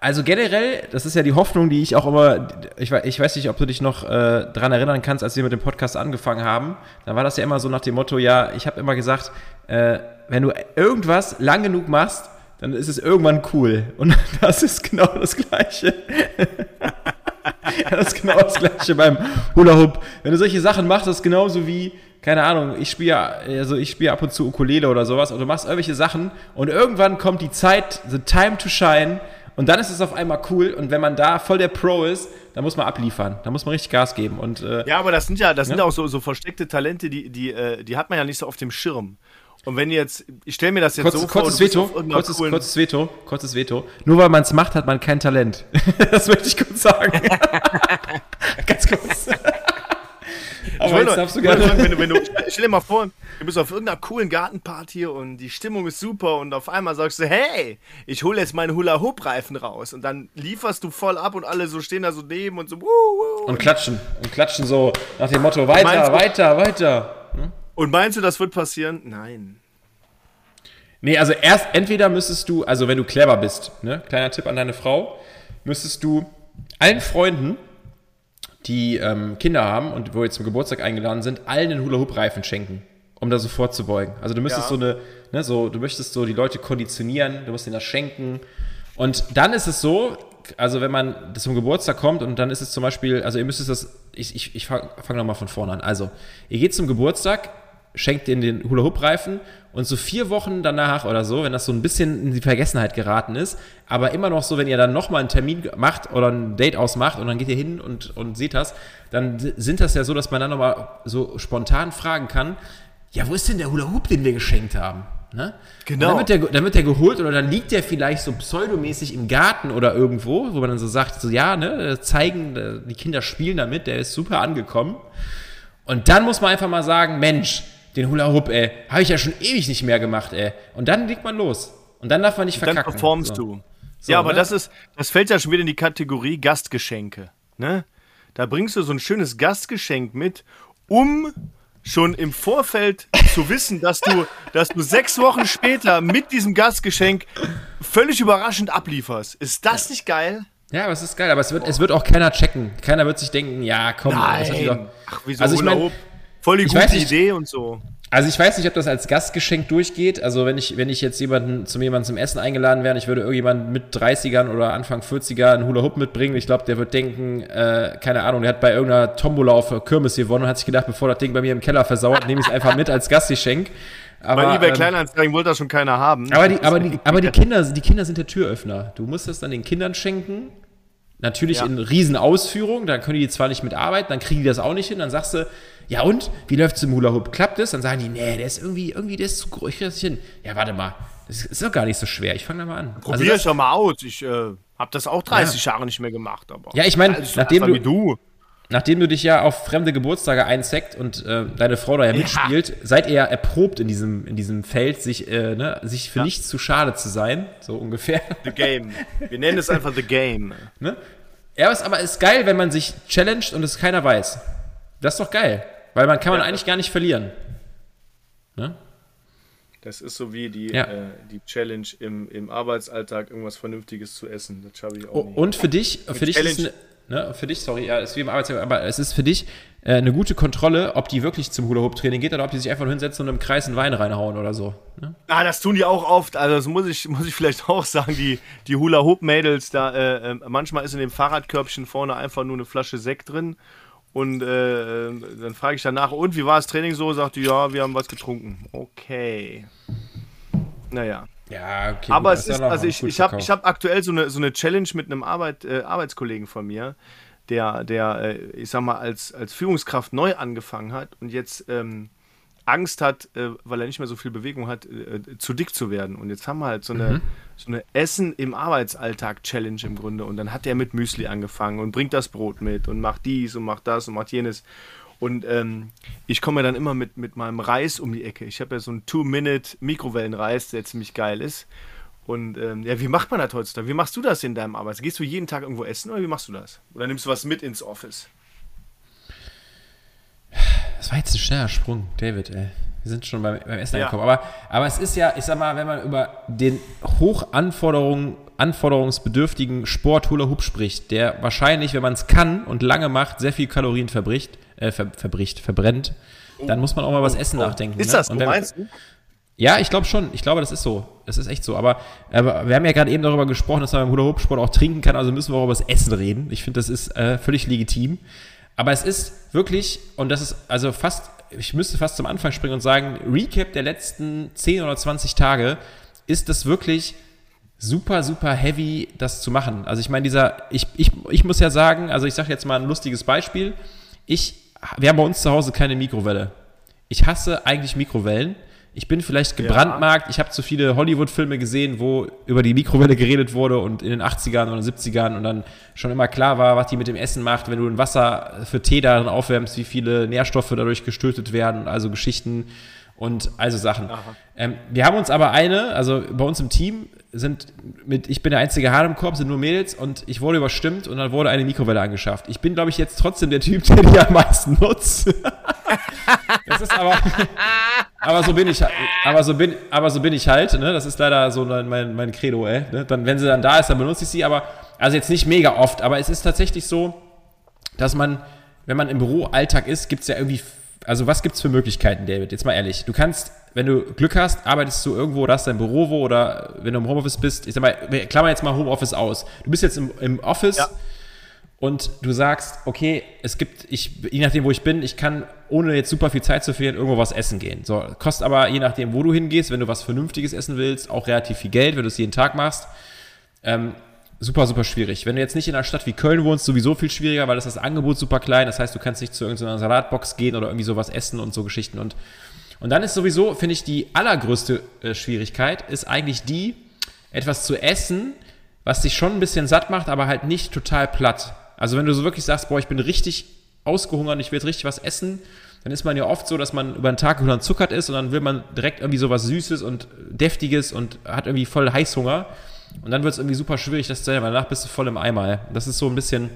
also generell, das ist ja die Hoffnung, die ich auch immer, ich, ich weiß nicht, ob du dich noch äh, daran erinnern kannst, als wir mit dem Podcast angefangen haben, dann war das ja immer so nach dem Motto, ja, ich habe immer gesagt, äh, wenn du irgendwas lang genug machst, dann ist es irgendwann cool. Und [LAUGHS] das ist genau das Gleiche. [LAUGHS] [LAUGHS] das ist genau das Gleiche beim Hula Hoop. Wenn du solche Sachen machst, das ist genauso wie, keine Ahnung, ich spiele also ich ab und zu Ukulele oder sowas und du machst irgendwelche Sachen und irgendwann kommt die Zeit, the time to shine und dann ist es auf einmal cool und wenn man da voll der Pro ist, dann muss man abliefern, da muss man richtig Gas geben und äh, ja, aber das sind ja, das sind ja auch so, so versteckte Talente, die die äh, die hat man ja nicht so auf dem Schirm. Und wenn jetzt, ich stelle mir das jetzt Kurz, so kurzes vor, Veto, kurzes, kurzes Veto, kurzes Veto. Nur weil man es macht, hat man kein Talent. [LAUGHS] das möchte ich kurz sagen. [LAUGHS] Ganz kurz. Aber jetzt darfst du gerne. Wenn du, wenn du, stell dir mal vor, du bist auf irgendeiner coolen Gartenparty und die Stimmung ist super und auf einmal sagst du, hey, ich hole jetzt meine Hula-Hoop-Reifen raus und dann lieferst du voll ab und alle so stehen da so neben und so, wuh, wuh, und klatschen und klatschen so nach dem Motto, weiter, weiter, weiter. Und meinst du, das wird passieren? Nein. Nee, also erst entweder müsstest du, also wenn du clever bist, ne, kleiner Tipp an deine Frau, müsstest du allen Freunden, die ähm, Kinder haben und wo jetzt zum Geburtstag eingeladen sind, allen einen Hula-Hoop-Reifen schenken, um da so vorzubeugen. Also du müsstest Ja. so eine, ne, so, du möchtest so die Leute konditionieren, du musst ihnen das schenken. Und dann ist es so, also wenn man zum Geburtstag kommt und dann ist es zum Beispiel, also ihr müsst das, ich, ich, ich fange fang nochmal von vorne an. Also, ihr geht zum Geburtstag, schenkt denen den Hula-Hoop-Reifen und so vier Wochen danach oder so, wenn das so ein bisschen in die Vergessenheit geraten ist, aber immer noch so, wenn ihr dann nochmal einen Termin macht oder ein Date ausmacht und dann geht ihr hin und, und seht das, dann sind das ja so, dass man dann nochmal so spontan fragen kann, ja, wo ist denn der Hula-Hoop, den wir geschenkt haben? Ne? Genau. Und Dann wird, der, dann wird der geholt oder dann liegt der vielleicht so pseudomäßig im Garten oder irgendwo, wo man dann so sagt, so ja, ne, zeigen, äh, die Kinder spielen damit, der ist super angekommen. Und dann muss man einfach mal sagen, Mensch, den Hula Hoop, ey, habe ich ja schon ewig nicht mehr gemacht, ey. Und dann legt man los. Und dann darf man nicht Dann verkacken. performst so. du. So, ja, aber ne? das ist, das fällt ja schon wieder in die Kategorie Gastgeschenke. Ne? Da bringst du so ein schönes Gastgeschenk mit, um schon im Vorfeld zu wissen, dass du, dass du sechs Wochen später mit diesem Gastgeschenk völlig überraschend ablieferst. Ist das nicht geil? Ja, aber es ist geil, aber es wird, es wird auch keiner checken. Keiner wird sich denken, ja, komm, die doch- Ach, wieso Also ich Hula mein? Voll die ich gute nicht- Idee und so. Also ich weiß nicht, ob das als Gastgeschenk durchgeht. Also wenn ich, wenn ich jetzt jemanden zum jemanden zum Essen eingeladen wäre, ich würde irgendjemand mit 30ern oder Anfang 40er einen Hula Hoop mitbringen. Ich glaube, der wird denken, äh, keine Ahnung, der hat bei irgendeiner Tombola auf Kirmes gewonnen und hat sich gedacht, bevor das Ding bei mir im Keller versauert, nehme ich es einfach mit als Gastgeschenk. Aber, Bei eBay ähm, Kleinanzeigen wollte das schon keiner haben. aber die, aber die, aber die Kinder, die Kinder sind der Türöffner. Du musst das dann den Kindern schenken. Natürlich Ja. in Riesenausführung, dann können die zwar nicht mitarbeiten, dann kriegen die das auch nicht hin, dann sagst du, ja und, wie läuft's im Hula Hoop? Klappt es? Dann sagen die, nee, der ist irgendwie, irgendwie, der ist zu das hin. Ja, warte mal, das ist doch gar nicht so schwer, ich fange da mal an. Also Probier das, es doch mal aus. Ich äh, habe das auch 30 Jahre nicht mehr gemacht. Aber Ja, ich meine, Also, nachdem du- du. nachdem du dich ja auf fremde Geburtstage einseckt und äh, deine Frau da ja mitspielt, seid ihr ja erprobt in diesem, in diesem Feld, sich, äh, ne, sich für nichts zu schade zu sein, so ungefähr. The Game. Wir nennen es einfach The Game. Ne? Ja, es, aber es ist geil, wenn man sich challenged und es keiner weiß. Das ist doch geil. Weil man kann man Ja. eigentlich gar nicht verlieren. Ne? Das ist so wie die, Ja. äh, die Challenge im, im Arbeitsalltag, irgendwas Vernünftiges zu essen. Das schaffe ich auch O- nicht. Und für dich, für dich ist eine, ne, für dich, sorry, ja, ist wie im Arbeitstag, aber es ist für dich äh, eine gute Kontrolle, ob die wirklich zum Hula-Hoop-Training geht oder ob die sich einfach nur hinsetzen und im Kreis einen Wein reinhauen oder so. Ne? Ah, das tun die auch oft. Also das muss ich, muss ich vielleicht [LAUGHS] auch sagen. Die, die Hula-Hoop-Mädels, da äh, äh, manchmal ist in dem Fahrradkörbchen vorne einfach nur eine Flasche Sekt drin. Und äh, dann frage ich danach, und wie war das Training so? Sagt die, ja, wir haben was getrunken. Okay. Naja. Ja, okay. Aber gut, es ist, also ich, ich habe hab aktuell so eine, so eine Challenge mit einem Arbeit, äh, Arbeitskollegen von mir, der, der äh, ich sag mal, als, als Führungskraft neu angefangen hat und jetzt ähm, Angst hat, äh, weil er nicht mehr so viel Bewegung hat, äh, zu dick zu werden. Und jetzt haben wir halt so eine, so eine Essen im Arbeitsalltag-Challenge im Grunde. Und dann hat er mit Müsli angefangen und bringt das Brot mit und macht dies und macht das und macht jenes. Und ähm, ich komme ja dann immer mit, mit meinem Reis um die Ecke. Ich habe ja so einen Two-Minute-Mikrowellenreis, der ziemlich geil ist. Und ähm, ja, wie macht man das heutzutage? Wie machst du das in deinem Arbeit? Gehst du jeden Tag irgendwo essen oder wie machst du das? Oder nimmst du was mit ins Office? Das war jetzt ein schneller Sprung, David, ey. Wir sind schon beim, beim Essen Ja. angekommen. Aber, aber es ist ja, ich sag mal, wenn man über den Hochanforderungen, anforderungsbedürftigen Sport Hula Hoop spricht, der wahrscheinlich, wenn man es kann und lange macht, sehr viel Kalorien verbricht, äh, ver, verbricht, verbrennt, dann muss man auch mal was Essen nachdenken. Ist ne? das Und wenn- meinst du? Ja, ich glaube schon. Ich glaube, das ist so. Das ist echt so. Aber, aber wir haben ja gerade eben darüber gesprochen, dass man beim Hula-Hoop-Sport auch trinken kann. Also müssen wir auch über das Essen reden. Ich finde, das ist äh, völlig legitim. Aber es ist wirklich, und das ist also fast, ich müsste fast zum Anfang springen und sagen, Recap der letzten 10 oder 20 Tage, ist das wirklich super, super heavy, das zu machen. Also ich meine, dieser, ich, ich, ich muss ja sagen, also ich sage jetzt mal ein lustiges Beispiel. Ich, wir haben bei uns zu Hause keine Mikrowelle. Ich hasse eigentlich Mikrowellen. Ich bin vielleicht gebrandmarkt. Ich habe zu viele Hollywood-Filme gesehen, wo über die Mikrowelle geredet wurde und in den 80ern oder 70ern und dann schon immer klar war, was die mit dem Essen macht, wenn du ein Wasser für Tee darin aufwärmst, wie viele Nährstoffe dadurch gestötet werden, also Geschichten und also Sachen. Ähm, wir haben uns aber eine, also bei uns im Team sind mit, ich bin der einzige Hahn im Korb, sind nur Mädels und ich wurde überstimmt und dann wurde eine Mikrowelle angeschafft. Ich bin, glaube ich, jetzt trotzdem der Typ, der die am meisten nutzt. [LAUGHS] Das ist aber, aber so bin ich, aber so bin, aber so bin ich halt, ne? Das ist leider so mein, mein Credo, ey. Ne? Dann, wenn sie dann da ist, dann benutze ich sie, aber, also jetzt nicht mega oft, aber es ist tatsächlich so, dass man, wenn man im Büroalltag ist, gibt es ja irgendwie, also was gibt es für Möglichkeiten, David? Jetzt mal ehrlich. Du kannst, wenn du Glück hast, arbeitest du irgendwo oder hast dein Büro wo oder wenn du im Homeoffice bist, ich sag mal, klammer jetzt mal Homeoffice aus. Du bist jetzt im, im Office. Ja und du sagst, okay, es gibt, ich, je nachdem, wo ich bin, ich kann, ohne jetzt super viel Zeit zu verlieren, irgendwo was essen gehen. So, kostet aber, je nachdem, wo du hingehst, wenn du was Vernünftiges essen willst, auch relativ viel Geld, wenn du es jeden Tag machst. Ähm, super, super schwierig. Wenn du jetzt nicht in einer Stadt wie Köln wohnst, sowieso viel schwieriger, weil das, das Angebot super klein. Das heißt, du kannst nicht zu irgendeiner Salatbox gehen oder irgendwie sowas essen und so Geschichten. Und, und dann ist sowieso, finde ich, die allergrößte äh, Schwierigkeit ist eigentlich die, etwas zu essen, was dich schon ein bisschen satt macht, aber halt nicht total platt. Also wenn du so wirklich sagst, boah, ich bin richtig ausgehungert, ich will jetzt richtig was essen, dann ist man ja oft so, dass man über den Tag zuckert ist und dann will man direkt irgendwie sowas Süßes und Deftiges und hat irgendwie voll Heißhunger. Und dann wird es irgendwie super schwierig, das zu essen, weil danach bist du voll im Eimer. Das ist so ein bisschen,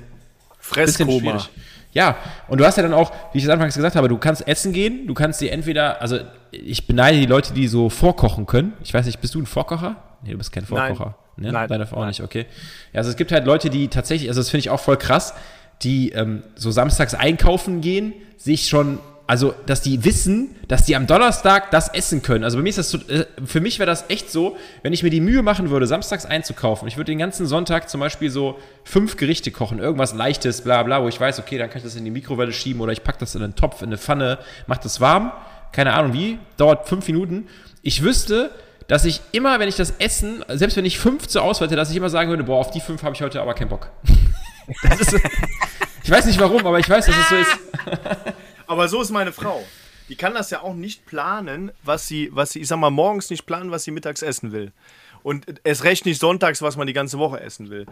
Fresskoma. Bisschen ja, und du hast ja dann auch, wie ich es anfangs gesagt habe, du kannst essen gehen, du kannst dir entweder, also ich beneide die Leute, die so vorkochen können. Ich weiß nicht, bist du ein Vorkocher? Nee, du bist kein Vorkocher. Nein. Ne? Nein. Deine Frau Nein. nicht, okay. Ja, also es gibt halt Leute, die tatsächlich, also das finde ich auch voll krass, die ähm, so samstags einkaufen gehen, sich schon, also dass die wissen, dass die am Donnerstag das essen können. Also bei mir ist das so, äh, für mich wäre das echt so, wenn ich mir die Mühe machen würde, samstags einzukaufen. Ich würde den ganzen Sonntag zum Beispiel so fünf Gerichte kochen, irgendwas leichtes, bla bla, wo ich weiß, okay, dann kann ich das in die Mikrowelle schieben oder ich packe das in einen Topf, in eine Pfanne, mache das warm. Keine Ahnung wie, dauert fünf Minuten. Ich wüsste, dass ich immer, wenn ich das Essen, selbst wenn ich fünf zur Auswahl hätte, dass ich immer sagen würde, boah, auf die fünf habe ich heute aber keinen Bock. [LAUGHS] Ist, ich weiß nicht warum, aber ich weiß, dass es so ist. [LAUGHS] aber so ist meine Frau. Die kann das ja auch nicht planen, was sie, was sie, ich sag mal, morgens nicht planen, was sie mittags essen will. Und es recht nicht sonntags, was man die ganze Woche essen will.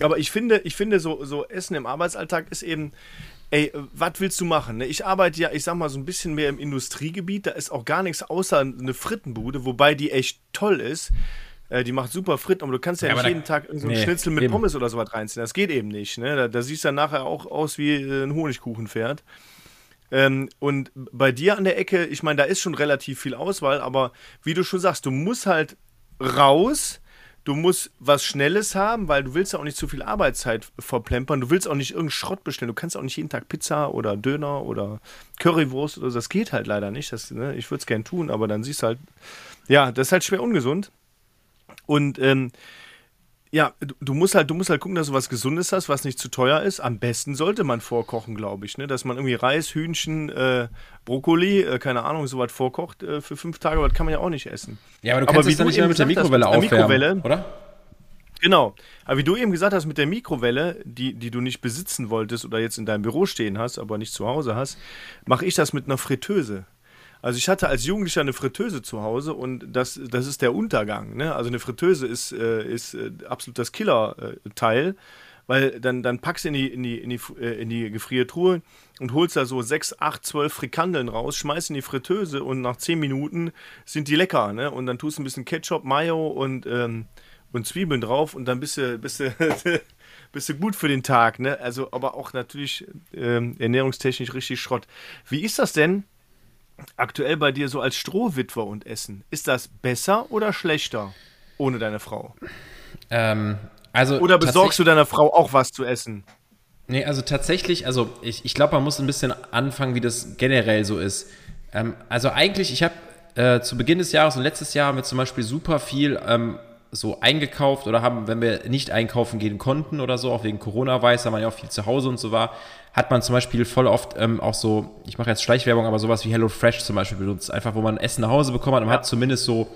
Aber ich finde, ich finde so, so Essen im Arbeitsalltag ist eben, ey, was willst du machen? Ne? Ich arbeite ja, ich sag mal, so ein bisschen mehr im Industriegebiet. Da ist auch gar nichts außer eine Frittenbude, wobei die echt toll ist. Äh, die macht super Fritten, aber du kannst ja, ja nicht jeden Tag so einen nee, Schnitzel mit eben. Pommes oder sowas reinziehen. Das geht eben nicht. Ne? Da, da siehst du dann nachher auch aus wie ein Honigkuchenpferd. Ähm, und bei dir an der Ecke, ich meine, da ist schon relativ viel Auswahl, aber wie du schon sagst, du musst halt raus du musst was Schnelles haben, weil du willst ja auch nicht zu viel Arbeitszeit verplempern. Du willst auch nicht irgendeinen Schrott bestellen. Du kannst auch nicht jeden Tag Pizza oder Döner oder Currywurst oder so. Das geht halt leider nicht. Das, ne, ich würde es gern tun, aber dann siehst du halt, ja, das ist halt schwer ungesund. Und ähm, ja, du, musst halt, du musst halt gucken, dass du was Gesundes hast, was nicht zu teuer ist. Am besten sollte man vorkochen, glaube ich, ne? Dass man irgendwie Reis, Hühnchen, äh, Brokkoli, äh, keine Ahnung, sowas vorkocht äh, für fünf Tage, aber das kann man ja auch nicht essen. Ja, aber du kannst aber es dann nicht mehr mit der Mikrowelle hast, aufwärmen, Mikrowelle, oder? Genau. Aber wie du eben gesagt hast, mit der Mikrowelle, die, die du nicht besitzen wolltest oder jetzt in deinem Büro stehen hast, aber nicht zu Hause hast, mache ich das mit einer Fritteuse. Also ich hatte als Jugendlicher eine Fritteuse zu Hause und das, das ist der Untergang. Ne? Also eine Fritteuse ist, äh, ist äh, absolut das Killer-Teil, weil dann, dann packst du in die, in, die, in, die, äh, in die Gefriertruhe und holst da so 6, 8, 12 Frikandeln raus, schmeißt in die Fritteuse und nach 10 Minuten sind die lecker. Ne? Und dann tust du ein bisschen Ketchup, Mayo und, ähm, und Zwiebeln drauf und dann bist du, bist du, [LAUGHS] bist du gut für den Tag. Ne? Also aber auch natürlich ähm, ernährungstechnisch richtig Schrott. Wie ist das denn? Aktuell bei dir so als Strohwitwer und Essen? Ist das besser oder schlechter ohne deine Frau? Ähm, also oder besorgst du deiner Frau auch was zu essen? Nee, also tatsächlich, also ich, ich glaube, man muss ein bisschen anfangen, wie das generell so ist. Ähm, also eigentlich, ich habe äh, zu Beginn des Jahres und letztes Jahr haben wir zum Beispiel super viel ähm, so eingekauft oder haben, wenn wir nicht einkaufen gehen konnten oder so, auch wegen Corona weiß, da man ja auch viel zu Hause und so war, hat man zum Beispiel voll oft ähm, auch so, ich mache jetzt Schleichwerbung, aber sowas wie HelloFresh zum Beispiel benutzt. Einfach, wo man Essen nach Hause bekommen hat und man hat zumindest so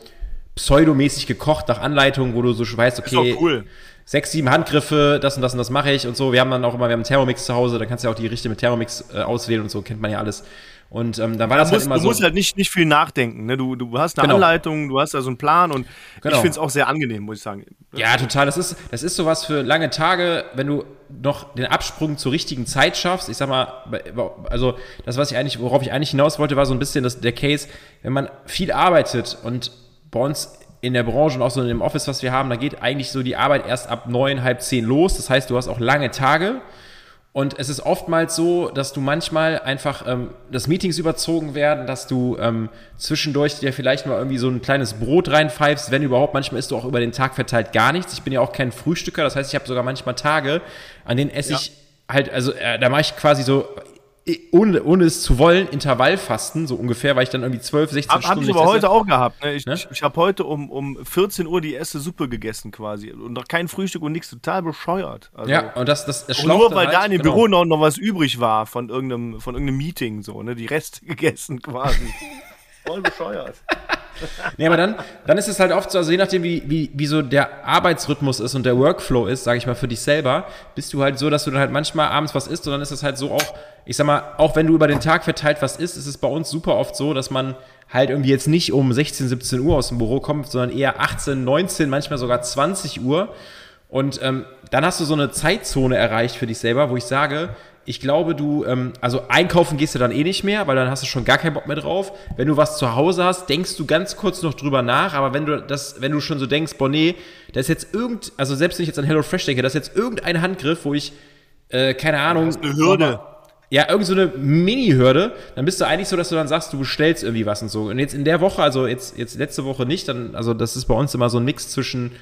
pseudomäßig gekocht nach Anleitung, wo du so weißt, okay, cool. sechs, sieben Handgriffe, das und das und das mache ich und so. Wir haben dann auch immer, wir haben einen Thermomix zu Hause, da kannst du ja auch die Gerichte mit Thermomix äh, auswählen und so, kennt man ja alles. Und ähm, dann war das halt immer du so. Du musst halt nicht, nicht viel nachdenken. Ne? Du, du hast eine genau. Anleitung, du hast da so einen Plan und genau. ich finde es auch sehr angenehm, muss ich sagen. Ja, total. Das ist, das ist sowas für lange Tage, wenn du noch den Absprung zur richtigen Zeit schaffst. Ich sag mal, also das, was ich eigentlich, worauf ich eigentlich hinaus wollte, war so ein bisschen das, der Case, wenn man viel arbeitet und bei uns in der Branche und auch so in dem Office, was wir haben, da geht eigentlich so die Arbeit erst ab neun, halb zehn los. Das heißt, du hast auch lange Tage Und es ist oftmals so, dass du manchmal einfach, ähm, dass Meetings überzogen werden, dass du ähm, zwischendurch dir vielleicht mal irgendwie so ein kleines Brot reinpfeifst, wenn überhaupt. Manchmal isst du auch über den Tag verteilt gar nichts. Ich bin ja auch kein Frühstücker, das heißt, ich habe sogar manchmal Tage, an denen esse ja. ich halt, also äh, da mache ich quasi so ohne, ohne es zu wollen, Intervallfasten, so ungefähr, weil ich dann irgendwie 12, 16 hab, Stunden. Hab ich aber heute auch gehabt. Ne? Ich, ne? ich, ich habe heute um, um 14 Uhr die erste Suppe gegessen quasi. Und noch kein Frühstück und nichts, total bescheuert. Also, ja, und das, das, das Nur weil halt, da in dem genau. Büro noch, noch was übrig war von irgendeinem, von irgendeinem Meeting, so, ne? Die Reste [LAUGHS] gegessen quasi. Voll bescheuert. Nee, aber dann, dann ist es halt oft so, also je nachdem, wie, wie, wie so der Arbeitsrhythmus ist und der Workflow ist, sage ich mal, für dich selber, bist du halt so, dass du dann halt manchmal abends was isst und dann ist es halt so auch, ich sag mal, auch wenn du über den Tag verteilt was isst, ist es bei uns super oft so, dass man halt irgendwie jetzt nicht um 16, 17 Uhr aus dem Büro kommt, sondern eher 18, 19, manchmal sogar 20 Uhr. Und ähm, dann hast du so eine Zeitzone erreicht für dich selber, wo ich sage, ich glaube, du, ähm, also einkaufen gehst du dann eh nicht mehr, weil dann hast du schon gar keinen Bock mehr drauf. Wenn du was zu Hause hast, denkst du ganz kurz noch drüber nach, aber wenn du das, wenn du schon so denkst, boah, nee, da ist jetzt irgend, also selbst wenn ich jetzt an HelloFresh denke, das ist jetzt irgendein Handgriff, wo ich, äh, keine Ahnung. Das ist eine Hürde. Ja, irgend so eine Mini-Hürde, dann bist du eigentlich so, dass du dann sagst, du bestellst irgendwie was und so. Und jetzt in der Woche, also jetzt, jetzt letzte Woche nicht, dann, also das ist bei uns immer so ein Mix zwischen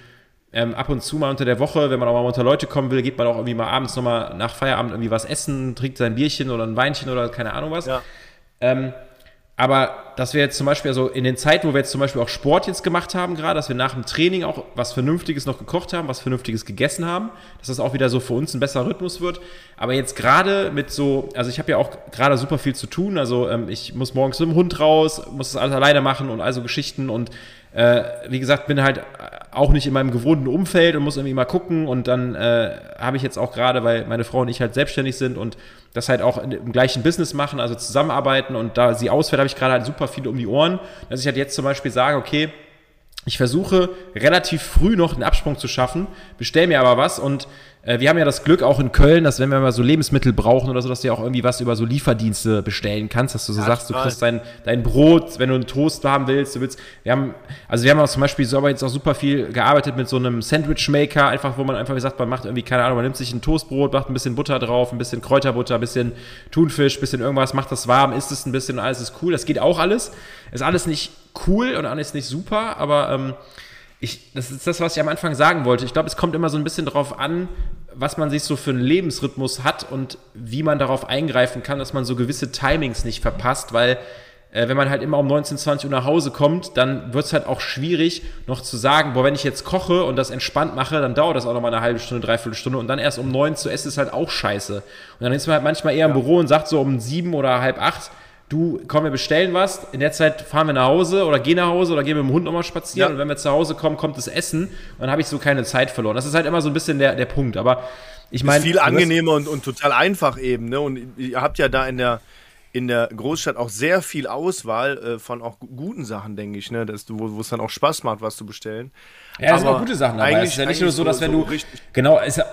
ähm, ab und zu mal unter der Woche, wenn man auch mal unter Leute kommen will, geht man auch irgendwie mal abends nochmal nach Feierabend irgendwie was essen, trinkt sein Bierchen oder ein Weinchen oder keine Ahnung was. Ja. Ähm, aber dass wir jetzt zum Beispiel, also in den Zeiten, wo wir jetzt zum Beispiel auch Sport jetzt gemacht haben, gerade, dass wir nach dem Training auch was Vernünftiges noch gekocht haben, was Vernünftiges gegessen haben, dass das auch wieder so für uns ein besserer Rhythmus wird. Aber jetzt gerade mit so, also ich habe ja auch gerade super viel zu tun, also ähm, ich muss morgens mit dem Hund raus, muss das alles alleine machen und also Geschichten und äh, wie gesagt, bin halt auch nicht in meinem gewohnten Umfeld und muss irgendwie mal gucken. Und dann äh, habe ich jetzt auch gerade, weil meine Frau und ich halt selbstständig sind und das halt auch im gleichen Business machen, also zusammenarbeiten und da sie ausfällt, habe ich gerade halt super viel um die Ohren, dass ich halt jetzt zum Beispiel sage, okay, ich versuche relativ früh noch den Absprung zu schaffen, bestell mir aber was und äh, wir haben ja das Glück auch in Köln, dass wenn wir mal so Lebensmittel brauchen oder so, dass du ja auch irgendwie was über so Lieferdienste bestellen kannst, dass du so ja, sagst, total. du kriegst dein, dein Brot, wenn du einen Toast haben willst, du willst, wir haben, also wir haben auch zum Beispiel so aber jetzt auch super viel gearbeitet mit so einem Sandwich-Maker, einfach, wo man einfach, wie gesagt, man macht irgendwie, keine Ahnung, man nimmt sich ein Toastbrot, macht ein bisschen Butter drauf, ein bisschen Kräuterbutter, ein bisschen Thunfisch, ein bisschen irgendwas, macht das warm, isst es ein bisschen und alles ist cool, das geht auch alles, ist alles nicht cool und alles nicht super, aber ähm, ich, das ist das, was ich am Anfang sagen wollte. Ich glaube, es kommt immer so ein bisschen darauf an, was man sich so für einen Lebensrhythmus hat und wie man darauf eingreifen kann, dass man so gewisse Timings nicht verpasst, weil äh, wenn man halt immer um 19, 20 Uhr nach Hause kommt, dann wird es halt auch schwierig, noch zu sagen, boah, wenn ich jetzt koche und das entspannt mache, dann dauert das auch noch mal eine halbe Stunde, dreiviertel Stunde und dann erst um neun zu essen ist halt auch scheiße. Und dann ist man halt manchmal eher im Büro und sagt so um sieben oder halb acht, du, komm, wir bestellen was, in der Zeit fahren wir nach Hause oder gehen nach Hause oder gehen mit dem Hund nochmal spazieren ja. und wenn wir zu Hause kommen, kommt das Essen und dann habe ich so keine Zeit verloren. Das ist halt immer so ein bisschen der, der Punkt, aber ich meine... Viel angenehmer und, und total einfach eben, ne? und ihr habt ja da in der in der Großstadt auch sehr viel Auswahl äh, von auch guten Sachen, denke ich, ne? Das, wo es dann auch Spaß macht, was zu bestellen. Ja, es sind auch gute Sachen dabei. Es ist ja nicht nur so, dass wenn so du. Genau, ist ja,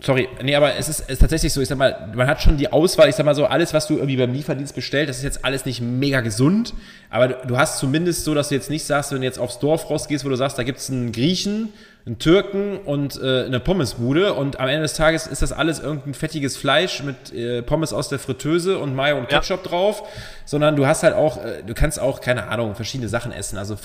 Sorry, nee, aber es ist, ist, tatsächlich so, ich sag mal, man hat schon die Auswahl, ich sag mal so, alles, was du irgendwie beim Lieferdienst bestellt, das ist jetzt alles nicht mega gesund, aber du hast zumindest so, dass du jetzt nicht sagst, wenn du jetzt aufs Dorf rausgehst, wo du sagst, da gibt's einen Griechen, einen Türken und äh, eine Pommesbude und am Ende des Tages ist das alles irgendein fettiges Fleisch mit äh, Pommes aus der Fritteuse und Mayo und Ketchup ja. drauf, sondern du hast halt auch, äh, du kannst auch, keine Ahnung, verschiedene Sachen essen, also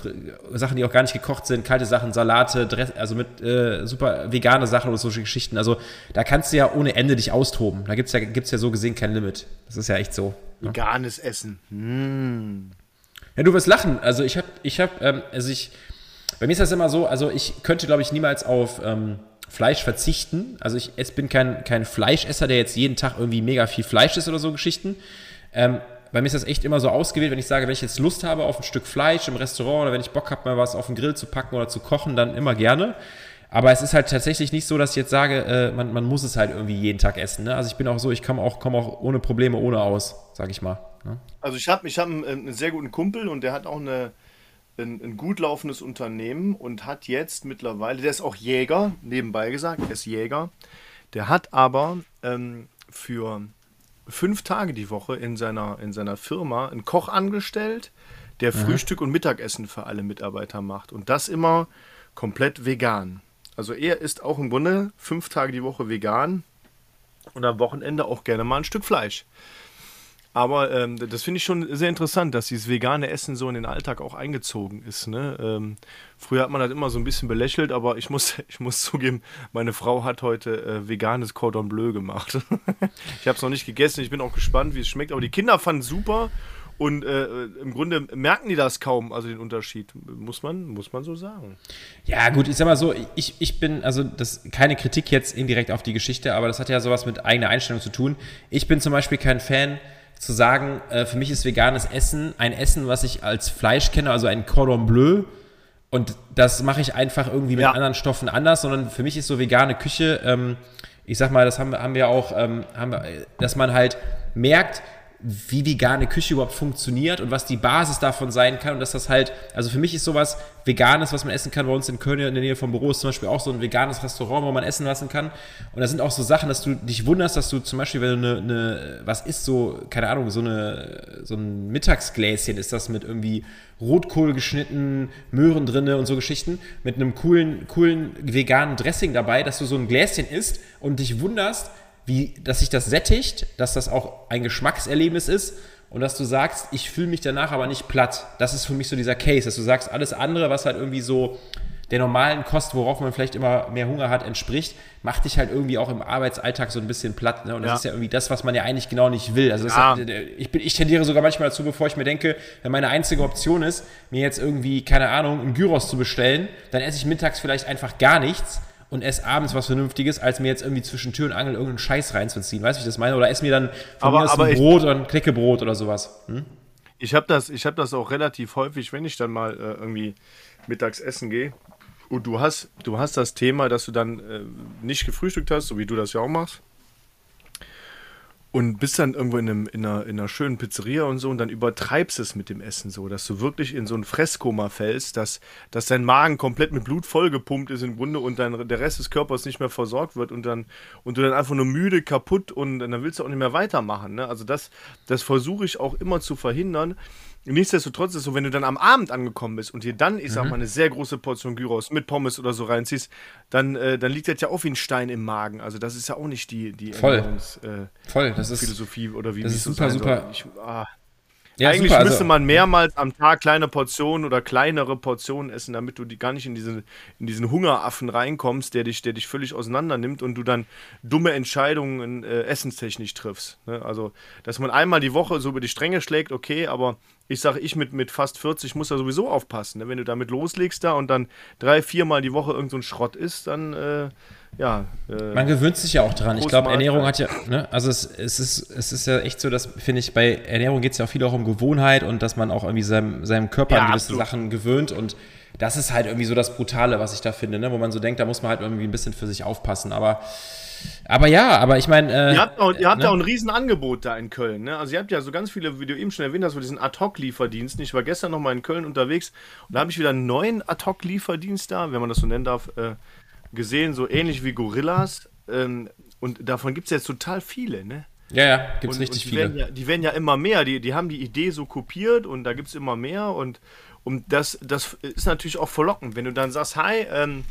Sachen, die auch gar nicht gekocht sind, kalte Sachen, Salate, Dress, also mit äh, super vegane Sachen oder solche Geschichten, also da kannst du ja ohne Ende dich austoben, da gibt's ja, gibt's ja so gesehen kein Limit, das ist ja echt so. Ne? Veganes Essen, hm. Ja, du wirst lachen. Also ich habe, ich habe, ähm, also ich, bei mir ist das immer so, also ich könnte, glaube ich, niemals auf ähm, Fleisch verzichten. Also ich, ich bin kein, kein Fleischesser, der jetzt jeden Tag irgendwie mega viel Fleisch isst oder so Geschichten. Ähm, bei mir ist das echt immer so ausgewählt, wenn ich sage, wenn ich jetzt Lust habe auf ein Stück Fleisch im Restaurant oder wenn ich Bock habe, mal was auf den Grill zu packen oder zu kochen, dann immer gerne. Aber es ist halt tatsächlich nicht so, dass ich jetzt sage, äh, man, man muss es halt irgendwie jeden Tag essen. Ne? Also ich bin auch so, ich komme auch, komm auch ohne Probleme ohne aus, sage ich mal. Ne? Also ich habe ich hab einen, einen, sehr guten Kumpel und der hat auch eine, ein, ein, gut laufendes Unternehmen und hat jetzt mittlerweile, der ist auch Jäger, nebenbei gesagt, er ist Jäger, der hat aber ähm, für fünf Tage die Woche in seiner, in seiner Firma einen Koch angestellt, der mhm. Frühstück und Mittagessen für alle Mitarbeiter macht und das immer komplett vegan. Also er ist auch im Grunde fünf Tage die Woche vegan und am Wochenende auch gerne mal ein Stück Fleisch. Aber ähm, das finde ich schon sehr interessant, dass dieses vegane Essen so in den Alltag auch eingezogen ist. Ne? Ähm, früher hat man das immer so ein bisschen belächelt, aber ich muss, [LAUGHS] ich muss zugeben, meine Frau hat heute äh, veganes Cordon Bleu gemacht. [LAUGHS] ich habe es noch nicht gegessen, ich bin auch gespannt, wie es schmeckt. Aber die Kinder fanden es super und äh, im Grunde merken die das kaum, also den Unterschied, muss man, muss man so sagen. Ja, gut, ich sag mal so, ich, ich bin, also das keine Kritik jetzt indirekt auf die Geschichte, aber das hat ja sowas mit eigener Einstellung zu tun. Ich bin zum Beispiel kein Fan zu sagen, äh, für mich ist veganes Essen ein Essen, was ich als Fleisch kenne, also ein Cordon Bleu. Und das mache ich einfach irgendwie mit ja. anderen Stoffen anders, sondern für mich ist so vegane Küche, ähm, ich sag mal, das haben, haben wir auch, ähm, haben wir, dass man halt merkt, wie vegane Küche überhaupt funktioniert und was die Basis davon sein kann und dass das halt, also für mich ist sowas Veganes, was man essen kann, bei uns in Köln in der Nähe vom Büro ist zum Beispiel auch so ein veganes Restaurant, wo man essen lassen kann. Und da sind auch so Sachen, dass du dich wunderst, dass du zum Beispiel, wenn du eine, eine was isst, so, keine Ahnung, so eine, so ein Mittagsgläschen ist das mit irgendwie Rotkohl geschnitten, Möhren drinne und so Geschichten, mit einem coolen, coolen veganen Dressing dabei, dass du so ein Gläschen isst und dich wunderst, wie, dass sich das sättigt, dass das auch ein Geschmackserlebnis ist und dass du sagst, ich fühle mich danach aber nicht platt. Das ist für mich so dieser Case, dass du sagst, alles andere, was halt irgendwie so der normalen Kost, worauf man vielleicht immer mehr Hunger hat, entspricht, macht dich halt irgendwie auch im Arbeitsalltag so ein bisschen platt. Ne? Und das ja. ist ja irgendwie das, was man ja eigentlich genau nicht will. Also ja. ist, ich, bin, ich tendiere sogar manchmal dazu, bevor ich mir denke, wenn meine einzige Option ist, mir jetzt irgendwie, keine Ahnung, einen Gyros zu bestellen, dann esse ich mittags vielleicht einfach gar nichts und esse abends was Vernünftiges, als mir jetzt irgendwie zwischen Tür und Angel irgendeinen Scheiß reinzuziehen. Weißt du, wie ich das meine? Oder esse mir dann von aber, mir aus ein Brot oder ein Knäckebrot oder sowas. Hm? Ich habe das, hab das auch relativ häufig, wenn ich dann mal äh, irgendwie mittags essen gehe. Und du hast, du hast das Thema, dass du dann äh, nicht gefrühstückt hast, so wie du das ja auch machst und bist dann irgendwo in, einem, in, einer, in einer schönen Pizzeria und so und dann übertreibst es mit dem Essen so, dass du wirklich in so ein Fresskoma fällst, dass, dass dein Magen komplett mit Blut vollgepumpt ist im Grunde und dein, der Rest des Körpers nicht mehr versorgt wird und dann und du dann einfach nur müde, kaputt und dann willst du auch nicht mehr weitermachen. Ne? Also das, das versuche ich auch immer zu verhindern Nichtsdestotrotz ist es so, wenn du dann am Abend angekommen bist und dir dann, ich sag mhm. mal, eine sehr große Portion Gyros mit Pommes oder so reinziehst, dann, äh, dann liegt das ja auch wie ein Stein im Magen. Also das ist ja auch nicht die, die Voll. Ernährungs, äh, Voll, das ist Philosophie oder wie das ist super, so super. Ich, ah. Ja, Eigentlich super, müsste also, man mehrmals am Tag kleine Portionen oder kleinere Portionen essen, damit du die gar nicht in diesen, in diesen Hungeraffen reinkommst, der dich, der dich völlig auseinander nimmt und du dann dumme Entscheidungen äh, essenstechnisch triffst. Ne? Also, dass man einmal die Woche so über die Stränge schlägt, okay, aber ich sage, ich mit, mit fast 40 muss da sowieso aufpassen. Ne? Wenn du damit loslegst da und dann drei, viermal die Woche irgend so Schrott isst, dann äh, ja. Äh, Man gewöhnt sich ja auch dran. Ich glaube, Ernährung hat ja, ne, also es, es, ist, es ist ja echt so, dass, finde ich, bei Ernährung geht es ja auch viel auch um Gewohnheit und dass man auch irgendwie seinem, seinem Körper ja, an gewisse absolut. Sachen gewöhnt und das ist halt irgendwie so das Brutale, was ich da finde, ne? wo man so denkt, da muss man halt irgendwie ein bisschen für sich aufpassen. Aber, aber ja, aber ich meine. Äh, ihr habt, auch, ihr habt ne? ja auch ein Riesenangebot da in Köln. Ne? Also, ihr habt ja so ganz viele, wie du eben schon erwähnt hast, diesen Ad-Hoc-Lieferdienst. Ich war gestern noch mal in Köln unterwegs und da habe ich wieder einen neuen Ad-Hoc-Lieferdienst da, wenn man das so nennen darf. Äh, gesehen, so ähnlich wie Gorillas. Ähm, und davon gibt es jetzt total viele, ne? Ja, ja, gibt es richtig und die viele. Werden ja, die werden ja immer mehr. Die, die haben die Idee so kopiert und da gibt es immer mehr. Und, und das, das ist natürlich auch verlockend, wenn du dann sagst, hi, ähm,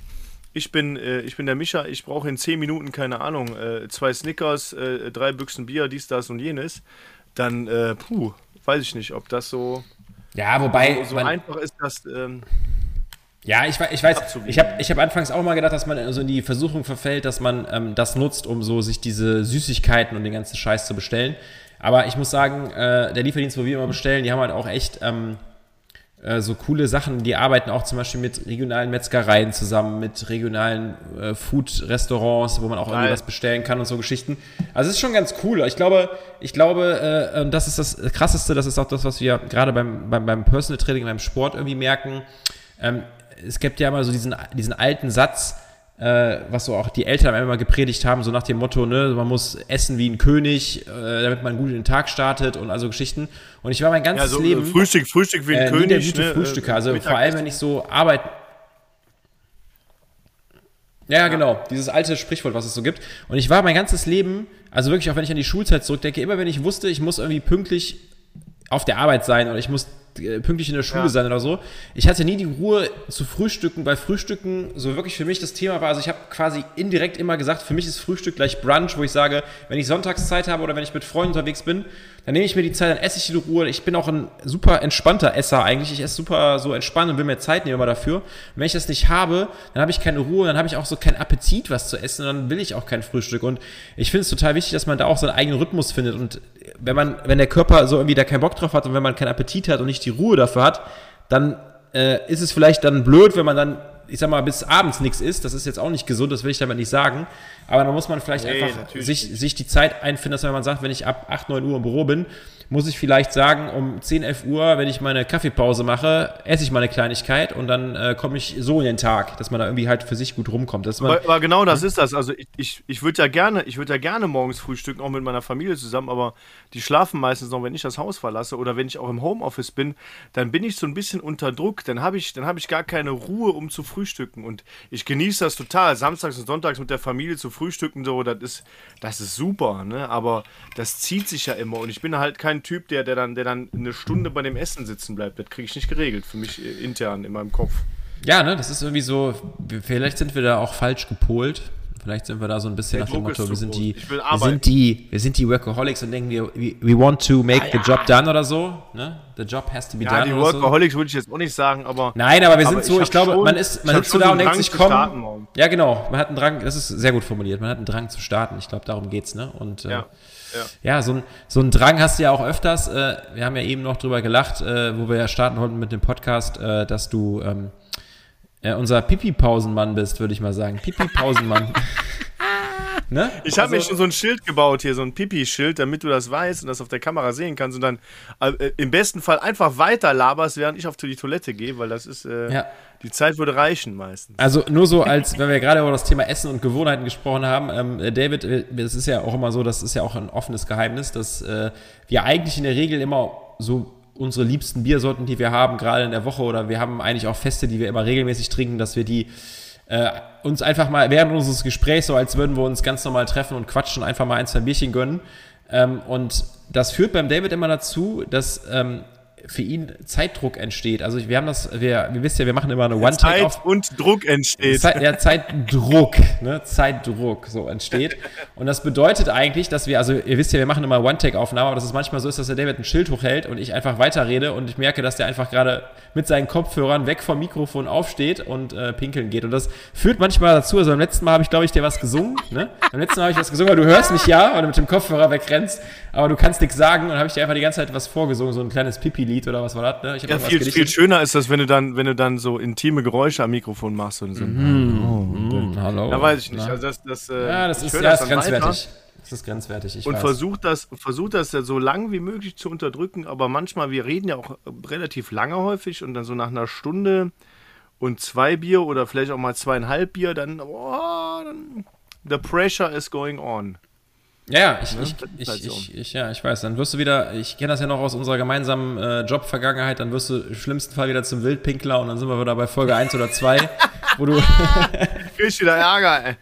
ich bin, äh, ich bin der Micha, ich brauche in 10 Minuten, keine Ahnung, äh, zwei Snickers, äh, drei Büchsen Bier, dies, das und jenes, dann, äh, puh, weiß ich nicht, ob das so, ja, wobei, so, so einfach ist, dass, ähm, ja, ich, ich weiß, ich habe ich hab anfangs auch mal gedacht, dass man so in die Versuchung verfällt, dass man ähm, das nutzt, um so sich diese Süßigkeiten und den ganzen Scheiß zu bestellen. Aber ich muss sagen, äh, der Lieferdienst, wo wir immer bestellen, die haben halt auch echt ähm, äh, so coole Sachen. Die arbeiten auch zum Beispiel mit regionalen Metzgereien zusammen, mit regionalen äh, Food-Restaurants, wo man auch Nein. irgendwie was bestellen kann und so Geschichten. Also es ist schon ganz cool. Ich glaube, ich glaube, äh, das ist das Krasseste, das ist auch das, was wir gerade beim, beim, beim Personal Training, beim Sport irgendwie merken. Ähm, es gibt ja immer so diesen, diesen alten Satz, äh, was so auch die Eltern immer gepredigt haben, so nach dem Motto, ne, man muss essen wie ein König, äh, damit man gut in den Tag startet und also Geschichten. Und ich war mein ganzes ja, so, Leben. Frühstück, Frühstück wie ein äh, König. Der gute ne, Frühstücker. Also Mittag vor allem, wenn ich so arbeite. Ja, ja, genau. Dieses alte Sprichwort, was es so gibt. Und ich war mein ganzes Leben, also wirklich auch wenn ich an die Schulzeit zurückdenke, immer wenn ich wusste, ich muss irgendwie pünktlich auf der Arbeit sein oder ich muss äh, pünktlich in der Schule ja. sein oder so. Ich hatte nie die Ruhe zu frühstücken, weil Frühstücken so wirklich für mich das Thema war. Also ich habe quasi indirekt immer gesagt, für mich ist Frühstück gleich Brunch, wo ich sage, wenn ich Sonntagszeit habe oder wenn ich mit Freunden unterwegs bin, dann nehme ich mir die Zeit, dann esse ich die Ruhe. Ich bin auch ein super entspannter Esser eigentlich. Ich esse super so entspannt und will mir Zeit nehmen immer dafür. Und wenn ich das nicht habe, dann habe ich keine Ruhe, dann habe ich auch so keinen Appetit, was zu essen und dann will ich auch kein Frühstück. Und ich finde es total wichtig, dass man da auch seinen eigenen Rhythmus findet. Und wenn man, wenn der Körper so irgendwie da keinen Bock drauf hat und wenn man keinen Appetit hat und nicht die Ruhe dafür hat, dann äh, ist es vielleicht dann blöd, wenn man dann ich sag mal, bis abends nichts isst, das ist jetzt auch nicht gesund, das will ich damit nicht sagen. Aber da muss man vielleicht nee, einfach sich, sich die Zeit einfinden, dass wenn man sagt, wenn ich ab 8, 9 Uhr im Büro bin, muss ich vielleicht sagen, um 10, 11 Uhr, wenn ich meine Kaffeepause mache, esse ich mal eine Kleinigkeit und dann äh, komme ich so in den Tag, dass man da irgendwie halt für sich gut rumkommt. Dass man, aber, aber genau das ist das. Also ich, ich, ich würde ja gerne, ich würde ja gerne morgens frühstücken, auch mit meiner Familie zusammen, aber die schlafen meistens noch, wenn ich das Haus verlasse oder wenn ich auch im Homeoffice bin, dann bin ich so ein bisschen unter Druck, dann habe ich, hab ich gar keine Ruhe, um zu frühstücken. Und ich genieße das total, samstags und sonntags mit der Familie zu frühstücken, so, das ist, das ist super, ne? Aber das zieht sich ja immer und ich bin halt kein Typ, der, der, dann, der dann eine Stunde bei dem Essen sitzen bleibt. Das kriege ich nicht geregelt, für mich äh, intern in meinem Kopf. Ja, ne, das ist irgendwie so, vielleicht sind wir da auch falsch gepolt. Vielleicht sind wir da so ein bisschen Der nach dem Motto, wir sind, die, wir, sind die, wir sind die Workaholics und denken wir, we, we want to make ah, the job done oder so. Ne? The job has to be ja, done. Die Workaholics so. würde ich jetzt auch nicht sagen, aber. Nein, aber wir sind so, ich, ich glaube, schon, man ist, man sitzt so da und denkt sich, komm. Ja, genau, man hat einen Drang, das ist sehr gut formuliert, man hat einen Drang zu starten. Ich glaube, darum geht's, ne? Und, äh, ja. Ja, so, ein, so einen Drang hast du ja auch öfters. Äh, wir haben ja eben noch drüber gelacht, äh, wo wir ja starten wollten mit dem Podcast, äh, dass du ähm, äh, unser Pipi-Pausenmann bist, würde ich mal sagen. Pipi-Pausenmann. [LAUGHS] ne? Ich habe also, mir schon so ein Schild gebaut hier, so ein Pipi-Schild, damit du das weißt und das auf der Kamera sehen kannst und dann äh, im besten Fall einfach weiter laberst, während ich auf die Toilette gehe, weil das ist. Äh, ja. Die Zeit würde reichen meistens. Also nur so als, wenn wir gerade über das Thema Essen und Gewohnheiten gesprochen haben, ähm, äh, David, es ist ja auch immer so, das ist ja auch ein offenes Geheimnis, dass äh, wir eigentlich in der Regel immer so unsere liebsten Biersorten, die wir haben, gerade in der Woche oder wir haben eigentlich auch Feste, die wir immer regelmäßig trinken, dass wir die äh, uns einfach mal während unseres Gesprächs, so als würden wir uns ganz normal treffen und quatschen, einfach mal ein, zwei Bierchen gönnen. Ähm, und das führt beim David immer dazu, dass ähm, für ihn Zeitdruck entsteht. Also wir haben das, wir, wir wisst ja, wir machen immer eine One-Take. Zeit und Druck entsteht. Zeit, ja, Zeitdruck, ne? Zeitdruck so entsteht. Und das bedeutet eigentlich, dass wir, also ihr wisst ja, wir machen immer One-Take-Aufnahmen, aber dass es manchmal so ist, dass der David ein Schild hochhält und ich einfach weiterrede und ich merke, dass der einfach gerade mit seinen Kopfhörern weg vom Mikrofon aufsteht und äh, pinkeln geht. Und das führt manchmal dazu, also beim letzten Mal habe ich, glaube ich, dir was gesungen. Ne? Beim letzten Mal habe ich was gesungen, aber du hörst mich ja, weil du mit dem Kopfhörer wegrennst, aber du kannst nichts sagen und habe ich dir einfach die ganze Zeit was vorgesungen, so ein kleines Pipi-Lied oder was war das? Ne? ja, viel, viel schöner ist das, wenn du dann, wenn du dann so intime Geräusche am Mikrofon machst und so. Mhm. Oh, mhm. Hallo. Da weiß ich nicht. Also das, das, äh, ja, das ist, ja, das grenzwertig. Das ist grenzwertig. Ich und versucht das, versucht das ja so lang wie möglich zu unterdrücken, aber manchmal, wir reden ja auch relativ lange häufig und dann so nach einer Stunde und zwei Bier oder vielleicht auch mal zweieinhalb Bier, dann, oh, dann the pressure is going on. Ja, ich, ne? ich, ich, halt ich, ich, ja, ich weiß. Dann wirst du wieder, ich kenne das ja noch aus unserer gemeinsamen äh, Job-Vergangenheit, dann wirst du im schlimmsten Fall wieder zum Wildpinkler und dann sind wir wieder bei Folge 1 oder 2, [LAUGHS] wo du. [LAUGHS] Kriegst wieder Ärger, ey.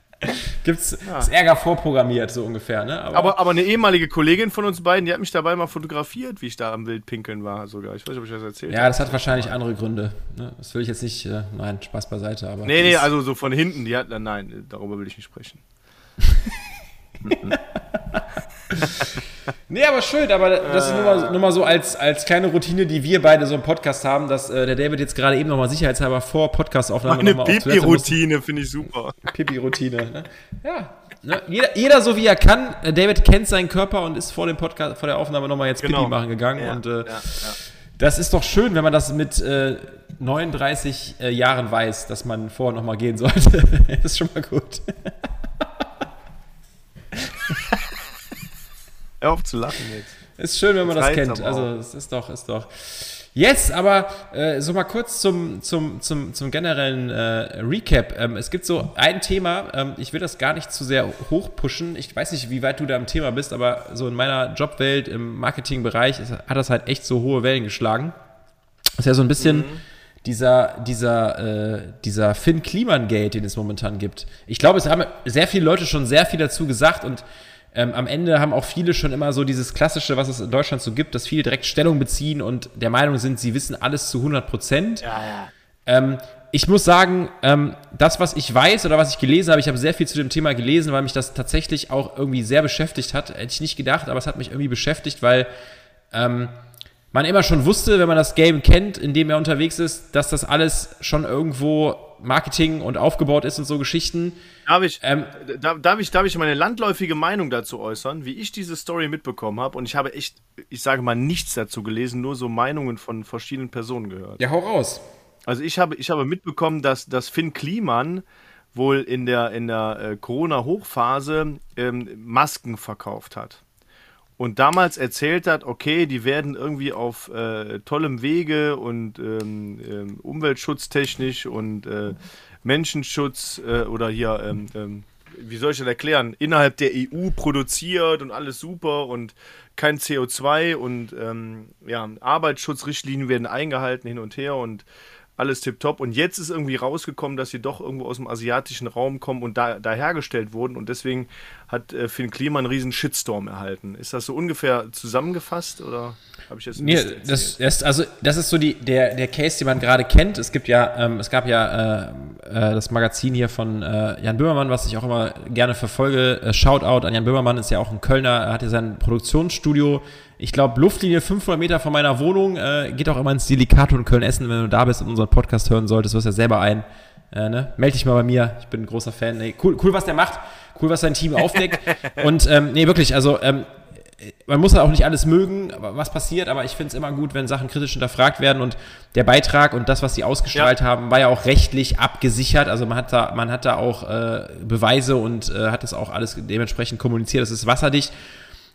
Gibt's ja. das Ärger vorprogrammiert, so ungefähr, ne? Aber, aber, aber, eine ehemalige Kollegin von uns beiden, die hat mich dabei mal fotografiert, wie ich da am Wildpinkeln war, sogar. Ich weiß nicht, ob ich das erzählt Ja, das hat wahrscheinlich andere Gründe. Ne? Das will ich jetzt nicht, äh, nein, Spaß beiseite, aber. Nee, nee, also so von hinten, die hat, nein, darüber will ich nicht sprechen. [LAUGHS] [LAUGHS] nee, aber schön, aber das ist nur mal, nur mal so als, als kleine Routine, die wir beide so im Podcast haben, dass äh, der David jetzt gerade eben nochmal sicherheitshalber vor Podcastaufnahme Meine Pipi-Routine finde ich super. Pipi-Routine, ne? Ja. Ne? Jeder, jeder, so wie er kann. Äh, David kennt seinen Körper und ist vor dem Podcast, vor der Aufnahme nochmal jetzt genau. Pipi machen gegangen. Ja, und äh, ja, ja. das ist doch schön, wenn man das mit äh, 39 äh, Jahren weiß, dass man vorher nochmal gehen sollte. das [LAUGHS] ist schon mal gut. Hör auf zu lachen jetzt. Ist schön, wenn man das, das kennt. Also, es ist doch, ist doch. Yes, aber äh, so mal kurz zum, zum, zum, zum generellen äh, Recap. Ähm, es gibt so ein Thema, ähm, ich will das gar nicht zu sehr hochpushen. Ich weiß nicht, wie weit du da im Thema bist, aber so in meiner Jobwelt, im Marketingbereich, hat das halt echt so hohe Wellen geschlagen. Das ist ja so ein bisschen mhm. dieser, dieser, äh, dieser Finn Kliman-Gate, den es momentan gibt. Ich glaube, es haben sehr viele Leute schon sehr viel dazu gesagt und ähm, am Ende haben auch viele schon immer so dieses Klassische, was es in Deutschland so gibt, dass viele direkt Stellung beziehen und der Meinung sind, sie wissen alles zu 100 Prozent. Ja, ja. Ähm, ich muss sagen, ähm, das, was ich weiß oder was ich gelesen habe, ich habe sehr viel zu dem Thema gelesen, weil mich das tatsächlich auch irgendwie sehr beschäftigt hat. Hätte ich nicht gedacht, aber es hat mich irgendwie beschäftigt, weil ähm, man immer schon wusste, wenn man das Game kennt, in dem er unterwegs ist, dass das alles schon irgendwo Marketing und aufgebaut ist und so Geschichten. Darf ich, ähm, darf, ich, darf ich meine landläufige Meinung dazu äußern, wie ich diese Story mitbekommen habe? Und ich habe echt, ich sage mal, nichts dazu gelesen, nur so Meinungen von verschiedenen Personen gehört. Ja, hau raus. Also ich habe, ich habe mitbekommen, dass, dass Finn Kliman wohl in der, in der äh, Corona-Hochphase ähm, Masken verkauft hat und damals erzählt hat, okay, die werden irgendwie auf äh, tollem Wege und ähm, ähm, umweltschutztechnisch und äh, Menschenschutz äh, oder hier, ähm, ähm, wie soll ich das erklären, innerhalb der EU produziert und alles super und kein CO2 und ähm, ja, Arbeitsschutzrichtlinien werden eingehalten hin und her und alles tipptopp. Und jetzt ist irgendwie rausgekommen, dass sie doch irgendwo aus dem asiatischen Raum kommen und da, da hergestellt wurden. Und deswegen hat äh, Finn Klima einen riesen Shitstorm erhalten. Ist das so ungefähr zusammengefasst oder habe ich jetzt nee, das, das, also das ist so die, der, der Case, den man gerade kennt. Es gibt ja, ähm, es gab ja äh, äh, das Magazin hier von äh, Jan Böhmermann, was ich auch immer gerne verfolge. Äh, Shoutout an Jan Böhmermann, ist ja auch ein Kölner, er hat ja sein Produktionsstudio ich glaube, Luftlinie 500 Meter von meiner Wohnung. Äh, geht auch immer ins Delikato in Köln-Essen, wenn du da bist und unseren Podcast hören solltest. Du wirst ja selber ein. Äh, ne? Meld dich mal bei mir. Ich bin ein großer Fan. Nee, cool, cool, was der macht. Cool, was sein Team aufdeckt. [LAUGHS] und ähm, nee, wirklich, also ähm, man muss ja auch nicht alles mögen, was passiert, aber ich finde es immer gut, wenn Sachen kritisch hinterfragt werden und der Beitrag und das, was sie ausgestrahlt ja. haben, war ja auch rechtlich abgesichert. Also man hat da, man hat da auch äh, Beweise und äh, hat das auch alles dementsprechend kommuniziert. Das ist wasserdicht.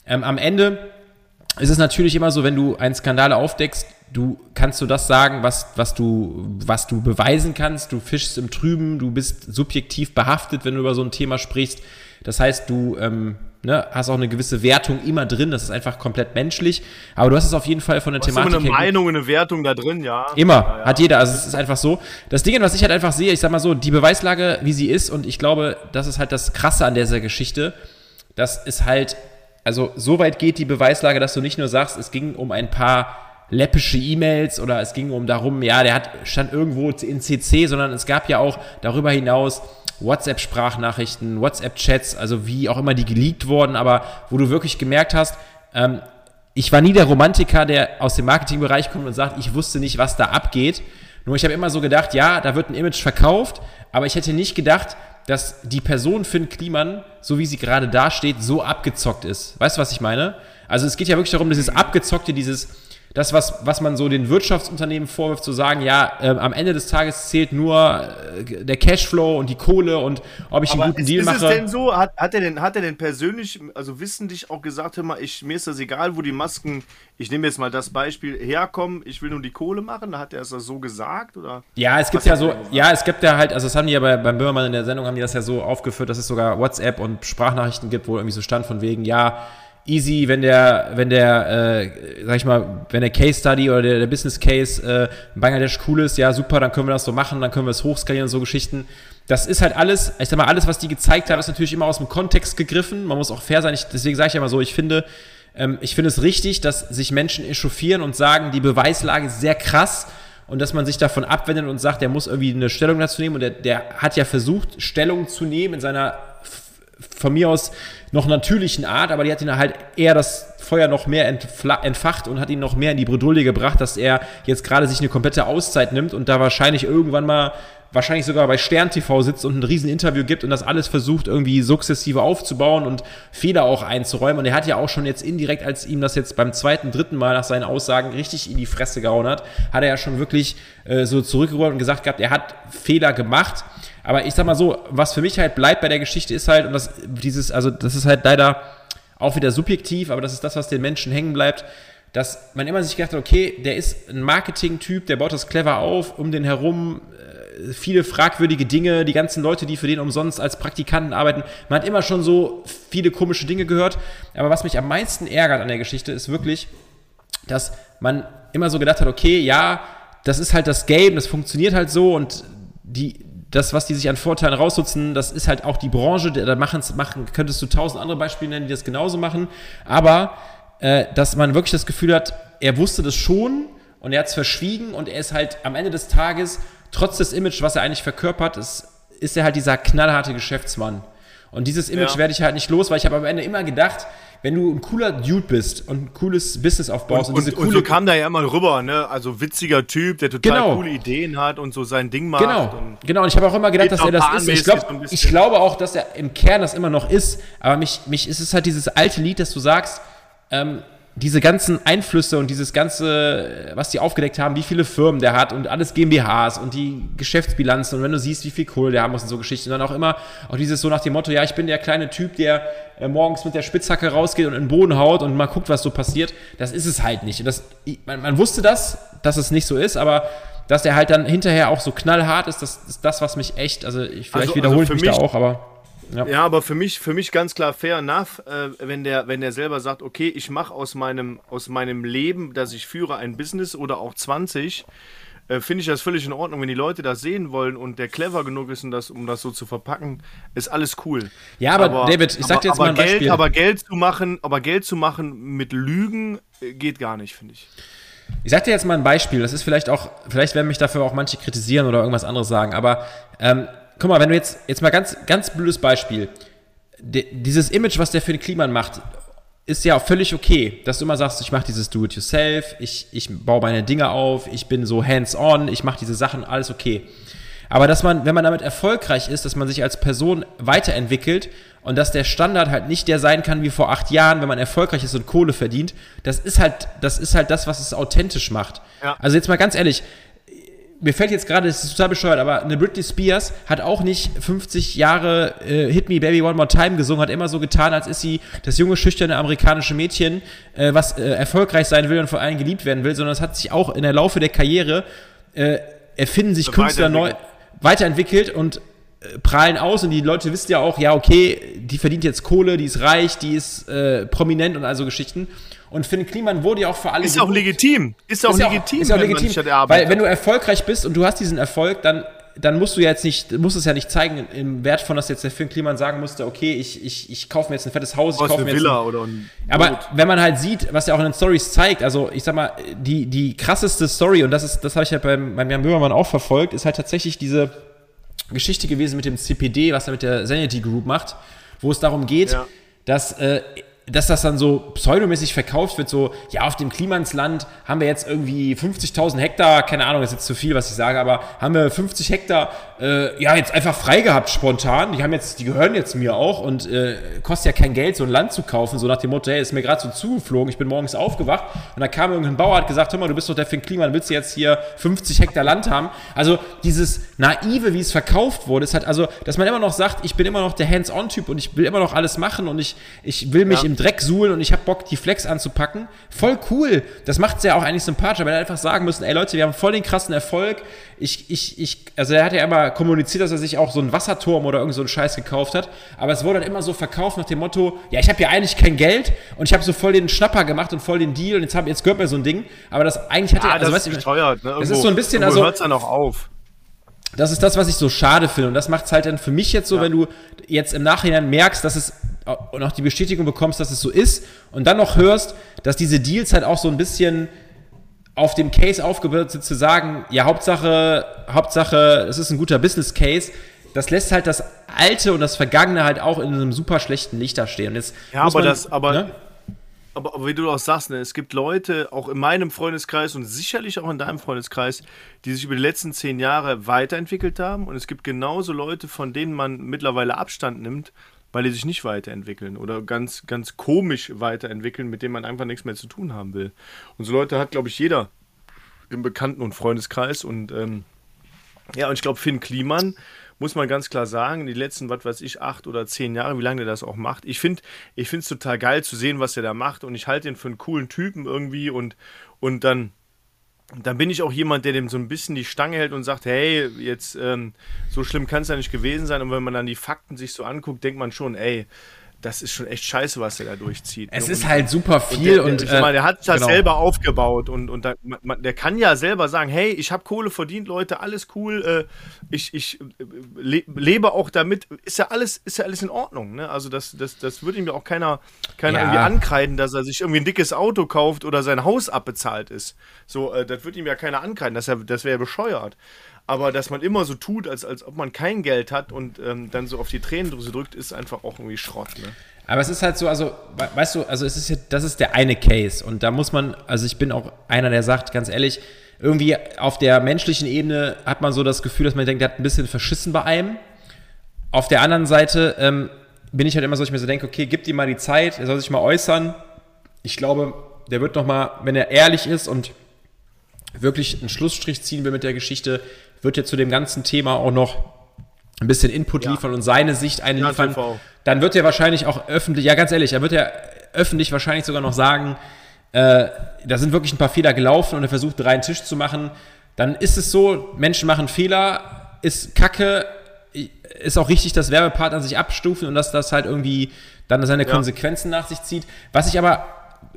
Ähm, am Ende es ist natürlich immer so, wenn du einen Skandal aufdeckst, du kannst du das sagen, was, was, du, was du beweisen kannst. Du fischst im Trüben, du bist subjektiv behaftet, wenn du über so ein Thema sprichst. Das heißt, du ähm, ne, hast auch eine gewisse Wertung immer drin. Das ist einfach komplett menschlich. Aber du hast es auf jeden Fall von der Thematik. Immer eine Meinung, eine Wertung da drin, ja. Immer, ja, ja. hat jeder. Also es ist einfach so. Das Ding, was ich halt einfach sehe, ich sag mal so, die Beweislage, wie sie ist, und ich glaube, das ist halt das Krasse an dieser Geschichte. Das ist halt also so weit geht die Beweislage, dass du nicht nur sagst, es ging um ein paar läppische E-Mails oder es ging um darum, ja, der hat stand irgendwo in CC, sondern es gab ja auch darüber hinaus WhatsApp-Sprachnachrichten, WhatsApp-Chats, also wie auch immer die geleakt wurden, aber wo du wirklich gemerkt hast, ähm, ich war nie der Romantiker, der aus dem Marketingbereich kommt und sagt, ich wusste nicht, was da abgeht. Nur ich habe immer so gedacht, ja, da wird ein Image verkauft, aber ich hätte nicht gedacht, dass die Person Finn Kliman, so wie sie gerade dasteht, so abgezockt ist. Weißt du, was ich meine? Also es geht ja wirklich darum, dieses Abgezockte, dieses, das, was, was man so den Wirtschaftsunternehmen vorwirft, zu sagen, ja, äh, am Ende des Tages zählt nur äh, der Cashflow und die Kohle und ob ich Aber einen guten ist, Deal ist mache. Ist es denn so, hat, hat, er denn, hat er denn persönlich, also wissentlich auch gesagt, hör mal, ich, mir ist das egal, wo die Masken, ich nehme jetzt mal das Beispiel, herkommen, ich will nur die Kohle machen, da hat er es das so gesagt, oder? Ja, es gibt ja so, ja, es gibt ja halt, also das haben die ja bei, beim Böhmermann in der Sendung, haben die das ja so aufgeführt, dass es sogar WhatsApp und Sprachnachrichten gibt, wo irgendwie so stand von wegen, ja, easy, wenn der, wenn der, äh, sag ich mal, wenn der Case Study oder der, der Business Case äh, in Bangladesch cool ist, ja super, dann können wir das so machen, dann können wir es hochskalieren und so Geschichten. Das ist halt alles, ich sag mal, alles, was die gezeigt haben, ist natürlich immer aus dem Kontext gegriffen. Man muss auch fair sein. Ich, deswegen sage ich ja immer so, ich finde, ähm, ich finde es richtig, dass sich Menschen echauffieren und sagen, die Beweislage ist sehr krass und dass man sich davon abwendet und sagt, der muss irgendwie eine Stellung dazu nehmen und der, der hat ja versucht, Stellung zu nehmen in seiner von mir aus noch natürlichen Art, aber die hat ihn halt eher das Feuer noch mehr entfacht und hat ihn noch mehr in die Bredouille gebracht, dass er jetzt gerade sich eine komplette Auszeit nimmt und da wahrscheinlich irgendwann mal wahrscheinlich sogar bei Stern TV sitzt und ein riesen Interview gibt und das alles versucht irgendwie sukzessive aufzubauen und Fehler auch einzuräumen. Und er hat ja auch schon jetzt indirekt, als ihm das jetzt beim zweiten, dritten Mal nach seinen Aussagen richtig in die Fresse gehauen hat, hat er ja schon wirklich äh, so zurückgerollt und gesagt gehabt, er hat Fehler gemacht. Aber ich sag mal so, was für mich halt bleibt bei der Geschichte ist halt, und das, dieses, also das ist halt leider auch wieder subjektiv, aber das ist das, was den Menschen hängen bleibt, dass man immer sich gedacht hat, okay, der ist ein Marketing-Typ, der baut das clever auf, um den herum äh, viele fragwürdige Dinge, die ganzen Leute, die für den umsonst als Praktikanten arbeiten. Man hat immer schon so viele komische Dinge gehört. Aber was mich am meisten ärgert an der Geschichte ist wirklich, dass man immer so gedacht hat, okay, ja, das ist halt das Game, das funktioniert halt so und die, das, was die sich an Vorteilen rausnutzen, das ist halt auch die Branche, da machen, machen könntest du tausend andere Beispiele nennen, die das genauso machen, aber äh, dass man wirklich das Gefühl hat, er wusste das schon und er hat es verschwiegen und er ist halt am Ende des Tages, trotz des Image, was er eigentlich verkörpert, ist, ist er halt dieser knallharte Geschäftsmann. Und dieses Image ja. werde ich halt nicht los, weil ich habe am Ende immer gedacht, wenn du ein cooler Dude bist und ein cooles Business aufbaust und, und, diese coole. Und so kam da ja immer rüber, ne? Also witziger Typ, der total genau. coole Ideen hat und so sein Ding macht. Genau, und genau. Und ich habe auch immer gedacht, dass er das ist. Ich, glaub, ich glaube auch, dass er im Kern das immer noch ist. Aber mich, mich ist es halt dieses alte Lied, dass du sagst, ähm, diese ganzen Einflüsse und dieses ganze, was die aufgedeckt haben, wie viele Firmen der hat und alles GmbHs und die Geschäftsbilanzen und wenn du siehst, wie viel Kohle der haben muss und so Geschichten. Und dann auch immer auch dieses so nach dem Motto, ja, ich bin der kleine Typ, der äh, morgens mit der Spitzhacke rausgeht und in den Boden haut und mal guckt, was so passiert. Das ist es halt nicht. Und das, man, man wusste das, dass es nicht so ist, aber dass der halt dann hinterher auch so knallhart ist, das ist das, was mich echt, also ich, vielleicht also, wiederhole also ich mich mich da auch, aber ja. ja, aber für mich, für mich ganz klar fair enough, äh, wenn, der, wenn der selber sagt, okay, ich mache aus meinem, aus meinem Leben, das ich führe, ein Business oder auch 20, äh, finde ich das völlig in Ordnung. Wenn die Leute das sehen wollen und der clever genug ist, um das, um das so zu verpacken, ist alles cool. Ja, aber, aber David, ich sag dir jetzt mal ein Geld, Beispiel. Aber Geld zu machen, aber Geld zu machen mit Lügen äh, geht gar nicht, finde ich. Ich sag dir jetzt mal ein Beispiel. Das ist vielleicht auch, vielleicht werden mich dafür auch manche kritisieren oder irgendwas anderes sagen, aber ähm, guck mal, wenn du jetzt, jetzt mal ganz, ganz blödes Beispiel. De, dieses Image, was der für den Kliman macht, ist ja völlig okay, dass du immer sagst, ich mache dieses Do-it-yourself, ich, ich baue meine Dinge auf, ich bin so hands-on, ich mache diese Sachen, alles okay. Aber dass man, wenn man damit erfolgreich ist, dass man sich als Person weiterentwickelt und dass der Standard halt nicht der sein kann wie vor acht Jahren, wenn man erfolgreich ist und Kohle verdient, das ist halt, das ist halt das, was es authentisch macht. Ja. Also jetzt mal ganz ehrlich, mir fällt jetzt gerade, das ist total bescheuert, aber eine Britney Spears hat auch nicht 50 Jahre äh, Hit Me Baby One More Time gesungen, hat immer so getan, als ist sie das junge, schüchterne amerikanische Mädchen, äh, was äh, erfolgreich sein will und vor allem geliebt werden will, sondern es hat sich auch in der Laufe der Karriere äh, erfinden sich Künstler neu weiterentwickelt und äh, prallen aus und die Leute wissen ja auch, ja, okay, die verdient jetzt Kohle, die ist reich, die ist äh, prominent und also Geschichten. Und Finn Kliman wurde ja auch für alle. Ist auch legitim. Ist auch ist legitim. Ist auch legitim. Weil wenn du erfolgreich bist und du hast diesen Erfolg, dann dann musst du ja jetzt nicht, musst es ja nicht zeigen im Wert von, dass jetzt der Finn Kliman sagen musste, okay, ich, ich, ich kaufe mir jetzt ein fettes Haus, ich kaufe mir Villa ein, oder ein Aber Boot. wenn man halt sieht, was er auch in den Stories zeigt, also ich sag mal, die, die krasseste Story, und das ist, das habe ich ja beim, beim Jan Böhmermann auch verfolgt, ist halt tatsächlich diese Geschichte gewesen mit dem CPD, was er mit der Sanity Group macht, wo es darum geht, ja. dass äh, dass das dann so pseudomäßig verkauft wird, so, ja, auf dem Klimansland haben wir jetzt irgendwie 50.000 Hektar, keine Ahnung, ist jetzt zu viel, was ich sage, aber haben wir 50 Hektar, äh, ja, jetzt einfach frei gehabt, spontan. Die haben jetzt, die gehören jetzt mir auch und äh, kostet ja kein Geld, so ein Land zu kaufen, so nach dem Motto, hey, ist mir gerade so zugeflogen, ich bin morgens aufgewacht und da kam irgendein Bauer, hat gesagt, hör mal, du bist doch der Finn Kliman, willst du jetzt hier 50 Hektar Land haben? Also dieses Naive, wie es verkauft wurde, ist halt, also, dass man immer noch sagt, ich bin immer noch der Hands-on-Typ und ich will immer noch alles machen und ich, ich will mich ja. im Dreck suhlen und ich habe Bock, die Flex anzupacken. Voll cool. Das macht es ja auch eigentlich sympathisch, aber er einfach sagen müssen, ey Leute, wir haben voll den krassen Erfolg. Ich, ich, ich, also er hat ja immer kommuniziert, dass er sich auch so einen Wasserturm oder irgend so einen Scheiß gekauft hat. Aber es wurde dann immer so verkauft nach dem Motto, ja, ich habe ja eigentlich kein Geld und ich habe so voll den Schnapper gemacht und voll den Deal und jetzt, hab, jetzt gehört mir so ein Ding. Aber das eigentlich hat ja, er, also das ist besteuert, ne? das ist so ein bisschen, also. hört es dann auch auf das ist das, was ich so schade finde. Und das macht es halt dann für mich jetzt so, ja. wenn du jetzt im Nachhinein merkst, dass es und auch die Bestätigung bekommst, dass es so ist und dann noch hörst, dass diese Deals halt auch so ein bisschen auf dem Case aufgebaut sind, zu sagen, ja, Hauptsache, Hauptsache, es ist ein guter Business Case, das lässt halt das Alte und das Vergangene halt auch in einem super schlechten Licht da stehen. Jetzt ja, aber man, das, aber, ne? aber, aber, wie du auch sagst, ne, es gibt Leute, auch in meinem Freundeskreis und sicherlich auch in deinem Freundeskreis, die sich über die letzten zehn Jahre weiterentwickelt haben. Und es gibt genauso Leute, von denen man mittlerweile Abstand nimmt weil die sich nicht weiterentwickeln oder ganz, ganz komisch weiterentwickeln, mit denen man einfach nichts mehr zu tun haben will. Und so Leute hat, glaube ich, jeder im Bekannten- und Freundeskreis. Und ähm, ja, und ich glaube, Finn Kliman, muss man ganz klar sagen, die letzten, was weiß ich, acht oder zehn Jahre, wie lange der das auch macht. Ich finde es total geil zu sehen, was er da macht. Und ich halte ihn für einen coolen Typen irgendwie und, und dann dann bin ich auch jemand, der dem so ein bisschen die Stange hält und sagt, hey, jetzt ähm, so schlimm kann es ja nicht gewesen sein. Und wenn man dann die Fakten sich so anguckt, denkt man schon, ey, das ist schon echt scheiße, was er da durchzieht. Es ne? ist und, halt super viel und, der, und, ich meine, der hat das genau. selber aufgebaut und, und da, man, der kann ja selber sagen, hey, ich habe Kohle verdient, Leute, alles cool, äh, ich, ich äh, le lebe auch damit, ist ja alles, ist ja alles in Ordnung. Ne? Also das, das, das würde ihm ja auch keiner, keiner Ja. irgendwie ankreiden, dass er sich irgendwie ein dickes Auto kauft oder sein Haus abbezahlt ist. So, äh, das würde ihm ja keiner ankreiden, das, das wäre bescheuert. Aber dass man immer so tut, als, als ob man kein Geld hat und ähm, dann so auf die Tränendrüse drückt, ist einfach auch irgendwie Schrott. Ne? Aber es ist halt so, also, we- weißt du, also es ist ja, das ist der eine Case und da muss man, also ich bin auch einer, der sagt, ganz ehrlich, irgendwie auf der menschlichen Ebene hat man so das Gefühl, dass man denkt, der hat ein bisschen verschissen bei einem. Auf der anderen Seite ähm, bin ich halt immer so, ich mir so denke, okay, gib ihm mal die Zeit, er soll sich mal äußern. Ich glaube, der wird noch mal, wenn er ehrlich ist und wirklich einen Schlussstrich ziehen will mit der Geschichte, wird er zu dem ganzen Thema auch noch ein bisschen Input Ja. liefern und seine Sicht einliefern. TV. Dann wird er wahrscheinlich auch öffentlich, ja ganz ehrlich, er wird ja öffentlich wahrscheinlich sogar noch sagen, äh, da sind wirklich ein paar Fehler gelaufen und er versucht, reinen Tisch zu machen. Dann ist es so, Menschen machen Fehler, ist Kacke, ist auch richtig, dass Werbepartner sich abstufen und dass das halt irgendwie dann seine Ja. Konsequenzen nach sich zieht. Was ich aber,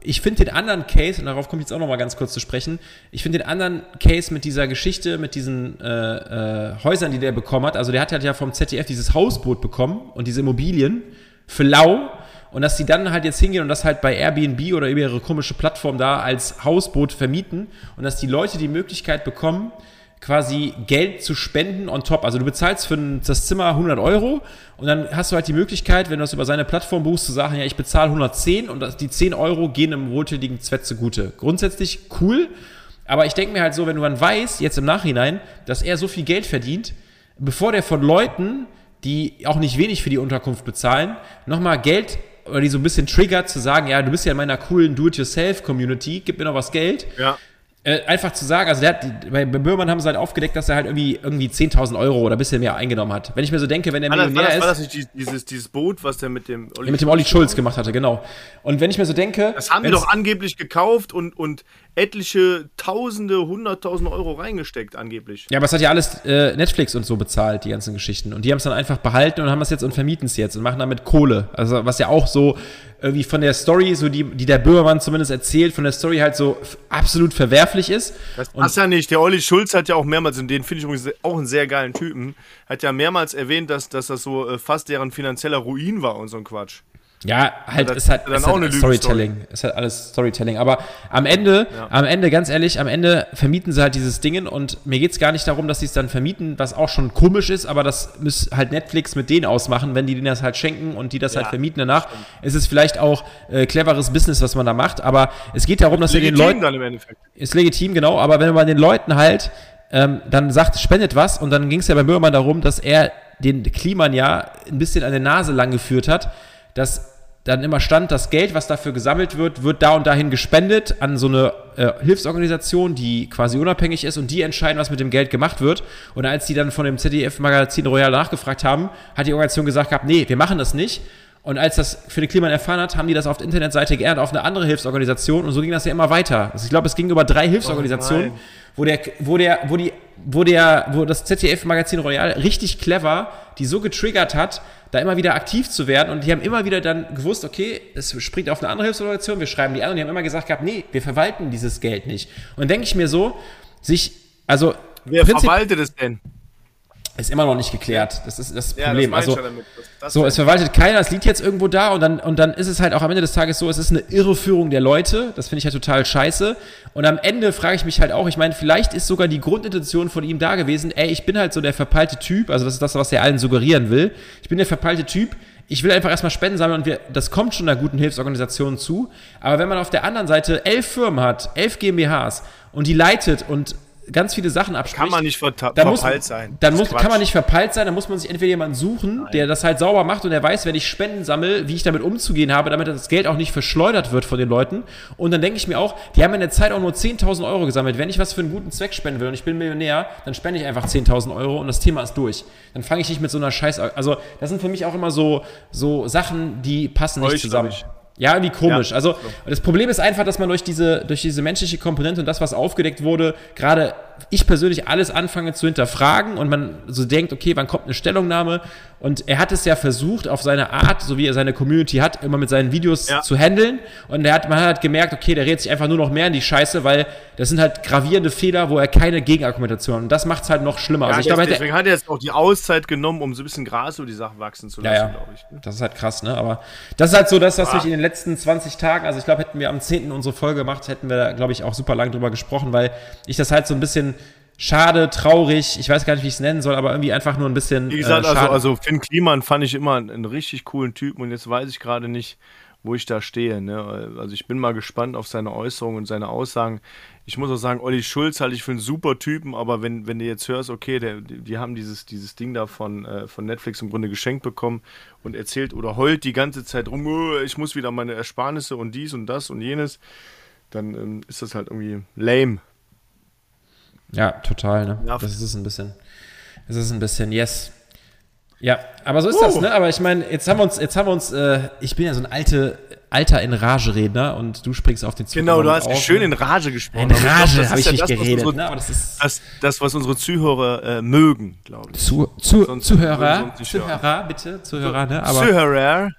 ich finde den anderen Case, und darauf komme ich jetzt auch noch mal ganz kurz zu sprechen, ich finde den anderen Case mit dieser Geschichte, mit diesen äh, äh, Häusern, die der bekommen hat, also der hat halt ja vom ZDF dieses Hausboot bekommen und diese Immobilien für lau und dass die dann halt jetzt hingehen und das halt bei Airbnb oder über ihre komische Plattform da als Hausboot vermieten und dass die Leute die Möglichkeit bekommen, quasi Geld zu spenden on top. Also du bezahlst für das Zimmer 100 Euro und dann hast du halt die Möglichkeit, wenn du das über seine Plattform buchst, zu sagen, ja, ich bezahle 110 und die 10 Euro gehen einem wohltätigen Zweck zugute. Grundsätzlich cool, aber ich denke mir halt so, wenn du dann weißt, jetzt im Nachhinein, dass er so viel Geld verdient, bevor der von Leuten, die auch nicht wenig für die Unterkunft bezahlen, nochmal Geld oder die so ein bisschen triggert zu sagen, ja, du bist ja in meiner coolen Do-it-yourself-Community, gib mir noch was Geld. Ja. Äh, einfach zu sagen, also der hat, bei, Böhmermann haben sie halt aufgedeckt, dass er halt irgendwie, irgendwie 10.000 Euro oder ein bisschen mehr eingenommen hat. Wenn ich mir so denke, wenn er War das, war, Millionär das, war ist, das nicht die- dieses, dieses Boot, was der mit dem Olli mit dem Olli Schulz gemacht hatte, genau. Und wenn ich mir so denke, Das haben die doch angeblich gekauft und, und etliche Tausende, Hunderttausende Euro reingesteckt, angeblich. Ja, aber es hat ja alles äh, Netflix und so bezahlt, die ganzen Geschichten. Und die haben es dann einfach behalten und haben es jetzt und vermieten es jetzt und machen damit Kohle. Also was ja auch so irgendwie von der Story, so die, die der Böhmermann zumindest erzählt, von der Story halt so absolut verwerflich ist. Das passt ja nicht. Der Olli Schulz hat ja auch mehrmals, und den finde ich übrigens auch einen sehr geilen Typen, hat ja mehrmals erwähnt, dass, dass das so äh, fast deren finanzieller Ruin war und so ein Quatsch. Ja, halt, ist halt, ist ist halt Storytelling. Ist halt alles Storytelling. Aber am Ende, am Ende, ganz ehrlich, am Ende vermieten sie halt dieses Dingen und mir geht's gar nicht darum, dass sie es dann vermieten, was auch schon komisch ist, aber das muss halt Netflix mit denen ausmachen, wenn die denen das halt schenken und die das halt vermieten danach. Ist es vielleicht auch äh, cleveres Business, was man da macht, aber es geht darum, dass ihr den Leuten dann im Endeffekt. ist legitim, genau, aber wenn man den Leuten halt ähm, dann sagt, spendet was und dann ging es ja bei Böhmermann darum, dass er den Kliman ja ein bisschen an der Nase lang geführt hat, dass dann immer stand, das Geld, was dafür gesammelt wird, wird da und dahin gespendet an so eine äh, Hilfsorganisation, die quasi unabhängig ist und die entscheiden, was mit dem Geld gemacht wird. Und als die dann von dem ZDF-Magazin Royal nachgefragt haben, hat die Organisation gesagt gehabt, nee, wir machen das nicht. Und als das für den Kliman erfahren hat, haben die das auf der Internetseite geändert auf eine andere Hilfsorganisation und so ging das ja immer weiter. Also ich glaube, es ging über drei Hilfsorganisationen, nein. wo der, wo der, wo die, wo der, wo das ZDF-Magazin Royal richtig clever die so getriggert hat, da immer wieder aktiv zu werden und die haben immer wieder dann gewusst, okay, es springt auf eine andere Hilfsorganisation, wir schreiben die an und die haben immer gesagt gehabt, nee, wir verwalten dieses Geld nicht. Und denke ich mir so, sich, also Wer verwaltet es denn? Ist immer noch nicht geklärt. Das ist das Ja, Problem. das also ja. Das- das so, es verwaltet keiner, es liegt jetzt irgendwo da und dann, und dann ist es halt auch am Ende des Tages so, es ist eine Irreführung der Leute. Das finde ich halt total scheiße. Und am Ende frage ich mich halt auch, ich meine, vielleicht ist sogar die Grundintention von ihm da gewesen, ey, ich bin halt so der verpeilte Typ, also das ist das, was er allen suggerieren will. Ich bin der verpeilte Typ, ich will einfach erstmal Spenden sammeln und wir, das kommt schon einer guten Hilfsorganisation zu. Aber wenn man auf der anderen Seite elf Firmen hat, elf GmbHs und die leitet und ganz viele Sachen abspricht. Kann man nicht verta- dann muss, verpeilt sein. Dann muss, kann man nicht verpeilt sein, dann muss man sich entweder jemanden suchen, der das halt sauber macht und der weiß, wenn ich Spenden sammle, wie ich damit umzugehen habe, damit das Geld auch nicht verschleudert wird von den Leuten. Und dann denke ich mir auch, die haben in der Zeit auch nur 10.000 Euro gesammelt. Wenn ich was für einen guten Zweck spenden will und ich bin Millionär, dann spende ich einfach 10.000 Euro und das Thema ist durch. Dann fange ich nicht mit so einer Scheiß... Also das sind für mich auch immer so, so Sachen, die passen nicht Euch, zusammen. Ja, irgendwie komisch. Ja, also so. das Problem ist einfach, dass man durch diese, durch diese menschliche Komponente und das, was aufgedeckt wurde, gerade ich persönlich alles anfange zu hinterfragen und man so denkt, okay, wann kommt eine Stellungnahme? Und er hat es ja versucht, auf seine Art, so wie er seine Community hat, immer mit seinen Videos Ja. zu handeln. Und er hat, man hat gemerkt, okay, der redet sich einfach nur noch mehr in die Scheiße, weil das sind halt gravierende Fehler, wo er keine Gegenargumentation hat. Und das macht es halt noch schlimmer. Also ich glaube, deswegen hat er jetzt auch die Auszeit genommen, um so ein bisschen Gras über die Sache wachsen zu Ja, lassen, ja. glaube ich. ne? Das ist halt krass, ne? Aber das ist halt so das, was mich in den letzten 20 Tagen, also ich glaube, hätten wir am 10. unsere Folge gemacht, hätten wir da, glaube ich, auch super lang drüber gesprochen, weil ich das halt so ein bisschen schade, traurig, ich weiß gar nicht, wie ich es nennen soll, aber irgendwie einfach nur ein bisschen. Wie gesagt, äh, also, also Finn Kliman fand ich immer einen, einen richtig coolen Typen und jetzt weiß ich gerade nicht, wo ich da stehe. Ne? Also ich bin mal gespannt auf seine Äußerungen und seine Aussagen. Ich muss auch sagen, Olli Schulz halte ich für einen super Typen, aber wenn, wenn du jetzt hörst, okay, der, die, die haben dieses, dieses Ding da von, äh, von Netflix im Grunde geschenkt bekommen und erzählt oder heult die ganze Zeit rum, "Oh, ich muss wieder meine Ersparnisse und dies und das und jenes, dann ähm, ist das halt irgendwie lame. Ja, total, ne? Ja. Das ist ein bisschen. Das ist ein bisschen, yes. Ja, aber so ist das, Oh. ne? Aber ich meine, jetzt haben wir uns, jetzt haben wir uns, äh, ich bin ja so ein alte, alter in Rage-Redner und du springst auf den Zug. Genau, du hast auf, schön ne? in Rage gesprochen. In aber ich glaub, Rage das habe ich ja nicht das, was geredet, unsere- ne? Aber das ist. das, das, was unsere Zuhörer äh, mögen, glaube ich. Zu, zu, Sonst Zuhörer, Zuhörer, bitte, Zuhörer, ne? Aber, Zuhörer.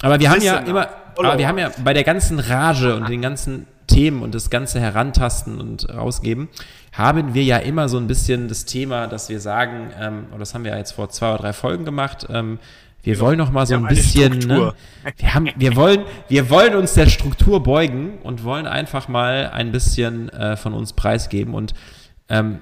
aber wir haben ja immer, aber wir haben ja bei der ganzen Rage und den ganzen Themen und das ganze Herantasten und rausgeben, haben wir ja immer so ein bisschen das Thema, dass wir sagen, ähm, und das haben wir ja jetzt vor zwei oder drei Folgen gemacht, ähm, wir wollen noch mal so ein bisschen, ne, [LAUGHS] wir haben, wir wollen, wir wollen uns der Struktur beugen und wollen einfach mal ein bisschen äh, von uns preisgeben und ähm,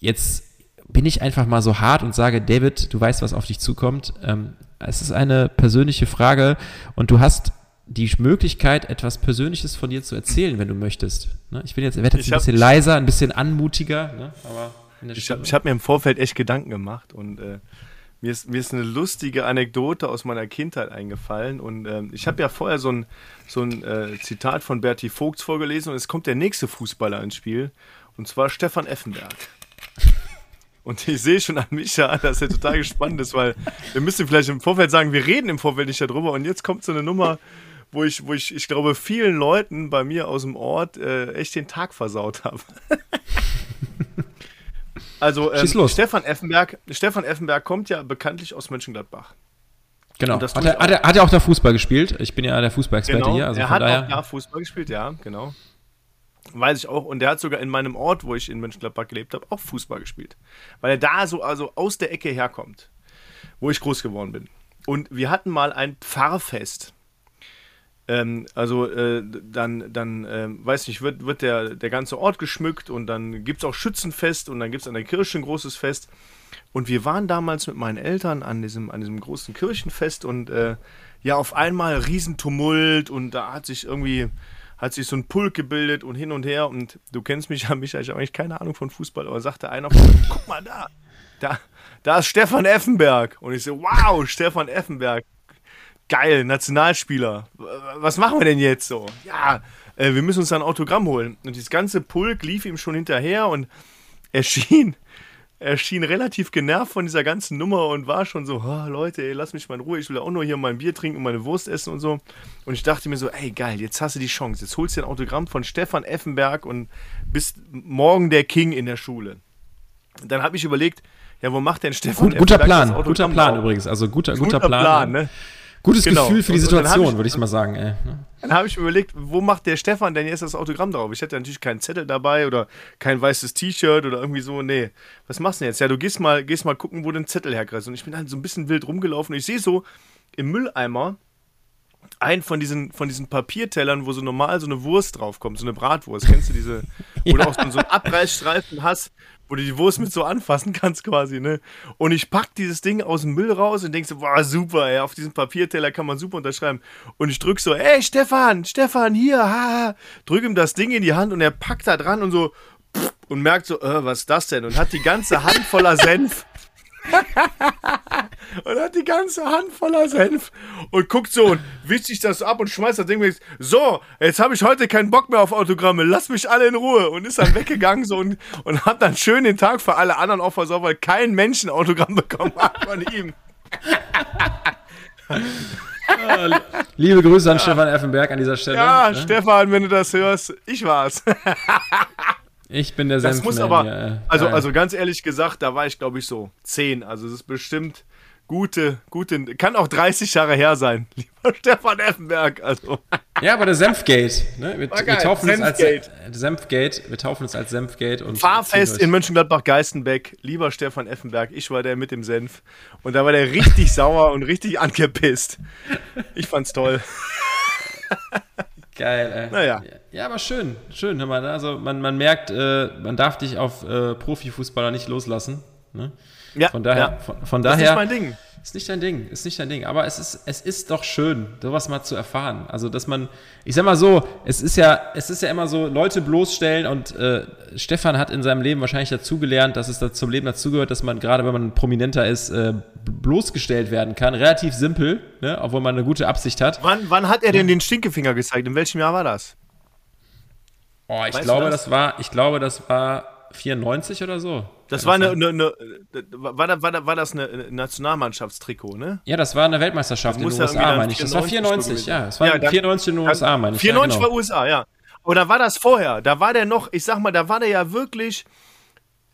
jetzt bin ich einfach mal so hart und sage, David, du weißt, was auf dich zukommt. Ähm, es ist eine persönliche Frage und du hast die Möglichkeit, etwas Persönliches von dir zu erzählen, wenn du möchtest. Ne? Ich bin jetzt, werde jetzt ein bisschen leiser, ein bisschen anmutiger, ne? aber Ich habe hab mir im Vorfeld echt Gedanken gemacht und äh, mir, ist, mir ist eine lustige Anekdote aus meiner Kindheit eingefallen. Und ähm, ich habe ja vorher so ein, so ein äh, Zitat von Berti Vogts vorgelesen und es kommt der nächste Fußballer ins Spiel und zwar Stefan Effenberg. [LAUGHS] Und ich sehe schon an Micha, dass er total gespannt ist, weil wir müssen vielleicht im Vorfeld sagen, wir reden im Vorfeld nicht darüber. Und jetzt kommt so eine Nummer, wo ich, wo ich, ich glaube, vielen Leuten bei mir aus dem Ort äh, echt den Tag versaut habe. [LAUGHS] Also ähm. Stefan Effenberg, Stefan Effenberg kommt ja bekanntlich aus Mönchengladbach. genau. Hat er, hat, er, hat er auch da Fußball gespielt? Ich bin ja der Fußballexperte hier. Also er hat daher, auch da Fußball gespielt, ja, genau. Weiß ich auch. Und der hat sogar in meinem Ort, wo ich in Mönchengladbach gelebt habe, auch Fußball gespielt. Weil er da so also aus der Ecke herkommt, wo ich groß geworden bin. Und wir hatten mal ein Pfarrfest. Ähm, also äh, dann, dann ähm, weiß nicht, wird, wird der, der ganze Ort geschmückt und dann gibt es auch Schützenfest und dann gibt es an der Kirche ein großes Fest. Und wir waren damals mit meinen Eltern an diesem, an diesem großen Kirchenfest und äh, ja, auf einmal Riesentumult und da hat sich irgendwie, hat sich so ein Pulk gebildet und hin und her und du kennst mich ja, [LAUGHS] Micha, ich habe eigentlich keine Ahnung von Fußball, aber sagte einer guck mal da, da, da ist Stefan Effenberg. Und ich so, wow, Stefan Effenberg, geil, Nationalspieler. Was machen wir denn jetzt so? Ja, äh, wir müssen uns ein Autogramm holen. Und dieses ganze Pulk lief ihm schon hinterher und er schien, er schien relativ genervt von dieser ganzen Nummer und war schon so, "Ah, Leute, ey, lass mich mal in Ruhe, ich will auch nur hier mein Bier trinken und meine Wurst essen und so. Und ich dachte mir so, ey, geil, jetzt hast du die Chance. Jetzt holst du dir ein Autogramm von Stefan Effenberg und bist morgen der King in der Schule. Und dann habe ich überlegt, ja, wo macht denn Stefan Gut, guter Effenberg Plan, guter Plan drauf? übrigens. Also guter, guter, Guter Plan. Plan, ne? Gutes Genau. Gefühl für die dann Situation, würde ich mal sagen. Ey. ne? Dann habe ich mir überlegt, wo macht der Stefan denn jetzt das Autogramm drauf? Ich hatte natürlich keinen Zettel dabei oder kein weißes T-Shirt oder irgendwie so. Nee, was machst du denn jetzt? Ja, du gehst mal, gehst mal gucken, wo den Zettel herkriegst. Und ich bin halt so ein bisschen wild rumgelaufen und ich sehe so im Mülleimer einen von diesen, von diesen Papiertellern, wo so normal so eine Wurst draufkommt, so eine Bratwurst. Kennst du diese, wo [LAUGHS] du auch so einen Abreißstreifen hast, wo du die Wurst mit so anfassen kannst quasi, ne? Und ich pack dieses Ding aus dem Müll raus und denk so, boah, super, ey, auf diesem Papierteller kann man super unterschreiben. Und ich drück so, ey, Stefan, Stefan, hier, haha, drück ihm das Ding in die Hand und er packt da dran und so, und merkt so, äh, was ist das denn? Und hat die ganze Hand voller Senf. [LAUGHS] und hat die ganze Hand voller Senf und guckt so und wischt sich das ab und schmeißt das Ding weg. So, jetzt habe ich heute keinen Bock mehr auf Autogramme, lass mich alle in Ruhe. Und ist dann weggegangen so und, und hat dann schön den Tag für alle anderen auch versorgt, weil kein Mensch ein Autogramm bekommen hat von ihm. [LAUGHS] Liebe Grüße an Stefan Effenberg an dieser Stelle. Ja, ne? Stefan, wenn du das hörst, ich war's. [LAUGHS] Ich bin der Das muss aber, ja. also, Geil. also ganz ehrlich gesagt, da war ich glaube ich so 10. Also es ist bestimmt gute, gute, kann auch 30 Jahre her sein, [LAUGHS] lieber Stefan Effenberg. Also, [LAUGHS] Ja, aber der Senfgate. Ne? Wir, wir taufen es als Senfgate. äh, Senfgate. Wir taufen es als Senfgate und Fahrfest in Mönchengladbach-Geistenbeck, lieber Stefan Effenberg, ich war der mit dem Senf. Und da war der richtig [LAUGHS] sauer und richtig angepisst. Ich fand's toll. Geil, ey. Naja. Ja, aber schön, schön. hör mal? Also man, man merkt, äh, man darf dich auf äh, Profifußballer nicht loslassen. Ne? Ja, Von daher, ja. von, von das daher ist mein Ding. Ist nicht dein Ding, ist nicht dein Ding. Aber es ist, es ist doch schön, sowas mal zu erfahren. Also, dass man, ich sag mal so, es ist ja, es ist ja immer so, Leute bloßstellen und äh, Stefan hat in seinem Leben wahrscheinlich dazugelernt, dass es da zum Leben dazugehört, dass man gerade, wenn man prominenter ist, äh, bloßgestellt werden kann. Relativ simpel, ne? obwohl man eine gute Absicht hat. Wann, wann hat er denn den Stinkefinger gezeigt? In welchem Jahr war das? Oh, ich Weißt glaube, das? das war, ich glaube, das war 94 oder so. Das war eine, eine, eine war, da, war, da, war das eine Nationalmannschaftstrikot, ne? Ja, das war eine Weltmeisterschaft in muss den USA, meine ich. Das war 94 94, ja. Das war Ja, dann- 94 in den USA, meine ich. 94 ja, genau. war USA, ja. Oder war das vorher? Da war der noch, ich sag mal, da war der ja wirklich,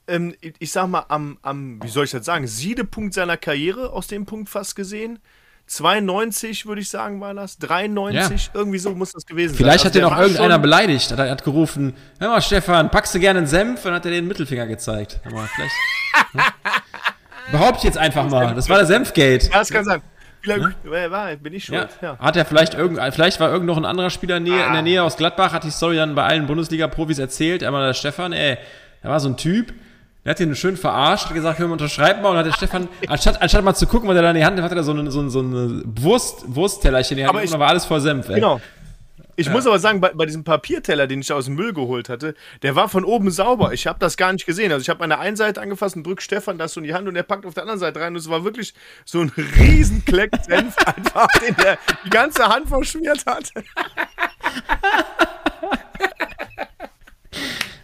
ähm, ich ich sag mal, am, am, wie soll ich das sagen, Siedepunkt seiner Karriere, aus dem Punkt fast gesehen. 92, würde ich sagen, war das. 93, irgendwie so muss das gewesen Vielleicht sein. hat den Also auch irgendeiner beleidigt. Er hat gerufen, hör mal, Stefan, packst du gerne einen Senf? Und dann hat er den Mittelfinger gezeigt. Hör mal, vielleicht. [LAUGHS] Behaupte ich jetzt einfach mal. Das war der Senfgate. Ja, das kann sein. Vielleicht, war, bin ich Ja. schuld. Ja. Hat er vielleicht irgend, vielleicht war irgend noch ein anderer Spieler in, Nähe, in der Nähe aus Gladbach, hat die Story dann bei allen Bundesliga-Profis erzählt. Einmal der Stefan, ey, da war so ein Typ, der hat den schön verarscht, hat gesagt, hör mal, unterschreib mal. Und hat der Stefan, anstatt, anstatt mal zu gucken, was er da in die Hand hat, hat er so eine, so eine, so eine Wurst, Wursttellerchen in die Hand ich- da war alles voll Senf, ey. Genau. Ich muss aber sagen, bei, bei diesem Papierteller, den ich aus dem Müll geholt hatte, der war von oben sauber. Ich habe das gar nicht gesehen. Also ich habe an der einen Seite angefasst und drück Stefan das so in die Hand und er packt auf der anderen Seite rein und es war wirklich so ein riesen Kleck Senf [LAUGHS] einfach, den der die ganze Hand verschmiert hat. [LAUGHS]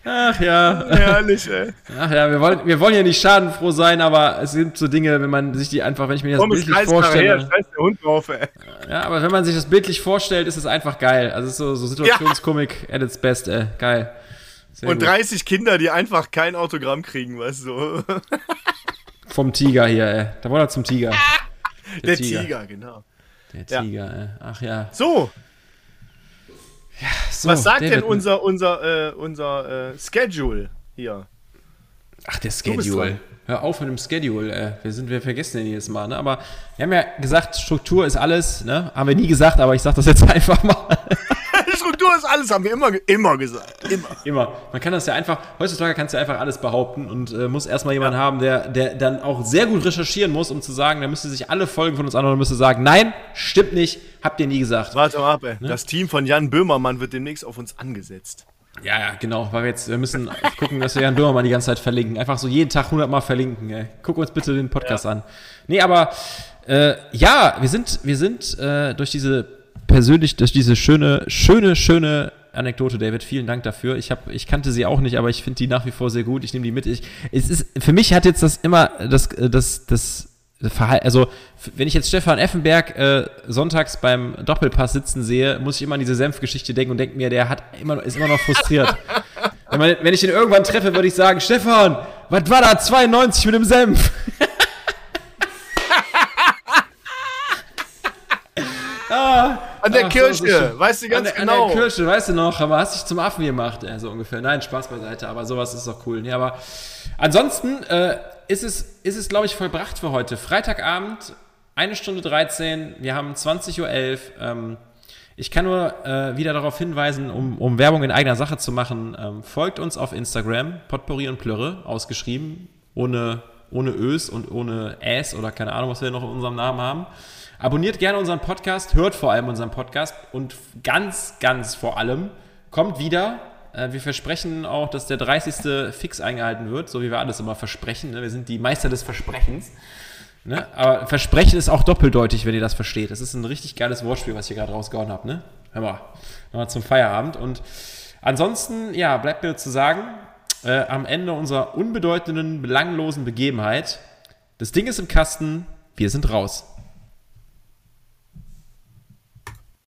Ach ja. Herrlich, ey. Ach ja, wir wollen, wir wollen ja nicht schadenfroh sein, aber es sind so Dinge, wenn man sich die einfach, wenn ich mir das Komm, bildlich nachher her, vorstelle. scheiß der Hund drauf, ey. Ja, aber wenn man sich das bildlich vorstellt, ist es einfach geil. Also es ist so, so Situationskomik at its best, ey. Geil. Sehr Und gut. 30 Kinder, die einfach kein Autogramm kriegen, weißt du. Vom Tiger hier, ey. Da wurde er zum Tiger. Der Tiger, genau. Der Ja. Tiger, ey. Ach ja. So, So, was sagt David, denn unser, unser, äh, unser äh, Schedule hier? Ach, der Schedule. Hör auf mit dem Schedule, ey. Wir, sind, wir vergessen den jedes Mal, ne? Aber wir haben ja gesagt, Struktur ist alles, ne? Haben wir nie gesagt, aber ich sag das jetzt [LAUGHS] einfach mal. Ist alles, haben wir immer, immer gesagt. Immer. Immer. Man kann das ja einfach, heutzutage kannst du einfach alles behaupten und äh, muss erstmal jemanden haben, der, der dann auch sehr gut recherchieren muss, um zu sagen, der müsste sich alle Folgen von uns anhören und müsste sagen, nein, stimmt nicht, habt ihr nie gesagt. Warte mal ab, ey. Ne? Das Team von Jan Böhmermann wird demnächst auf uns angesetzt. Ja, ja, genau, weil wir jetzt, wir müssen gucken, dass wir Jan Böhmermann die ganze Zeit verlinken. Einfach so jeden Tag 100 Mal verlinken, ey. Guck uns bitte den Podcast an. Nee, aber, äh, ja, wir sind, wir sind äh, durch diese persönlich, durch diese schöne, schöne, schöne Anekdote, David, vielen Dank dafür. Ich, hab, ich kannte sie auch nicht, aber ich finde die nach wie vor sehr gut. Ich nehme die mit. Ich, es ist, für mich hat jetzt das immer das, das, das Verhalten, also wenn ich jetzt Stefan Effenberg äh, sonntags beim Doppelpass sitzen sehe, muss ich immer an diese Senfgeschichte denken und denke mir, der hat immer, ist immer noch frustriert. wenn, man, wenn ich ihn irgendwann treffe, würde ich sagen, Stefan, was war da 92 mit dem Senf? [LAUGHS] An der Ach Kirche, so weißt du ganz an genau. An der Kirche, weißt du noch, aber hast dich zum Affen gemacht, äh, so ungefähr. Nein, Spaß beiseite, aber sowas ist doch cool. Nee, aber ansonsten äh, ist es, ist es glaube ich, vollbracht für heute. Freitagabend, eine Stunde 13, wir haben 20.11 Uhr. Ähm, ich kann nur äh, wieder darauf hinweisen, um, um Werbung in eigener Sache zu machen, ähm, folgt uns auf Instagram, Potpourri und Plörre, ausgeschrieben, ohne, ohne Ös und ohne Äs oder keine Ahnung, was wir noch in unserem Namen haben. Abonniert gerne unseren Podcast, hört vor allem unseren Podcast und ganz, ganz vor allem kommt wieder. Äh, Wir versprechen auch, dass der 30. fix eingehalten wird, so wie wir alles immer versprechen. ne? Wir sind die Meister des Versprechens. Ne? Aber Versprechen ist auch doppeldeutig, wenn ihr das versteht. Das ist ein richtig geiles Wortspiel, was hier gerade rausgehauen habe. Ne? Hör mal, mal zum Feierabend. Und ansonsten, ja, bleibt mir zu sagen, äh, am Ende unserer unbedeutenden, belanglosen Begebenheit, das Ding ist im Kasten, wir sind raus.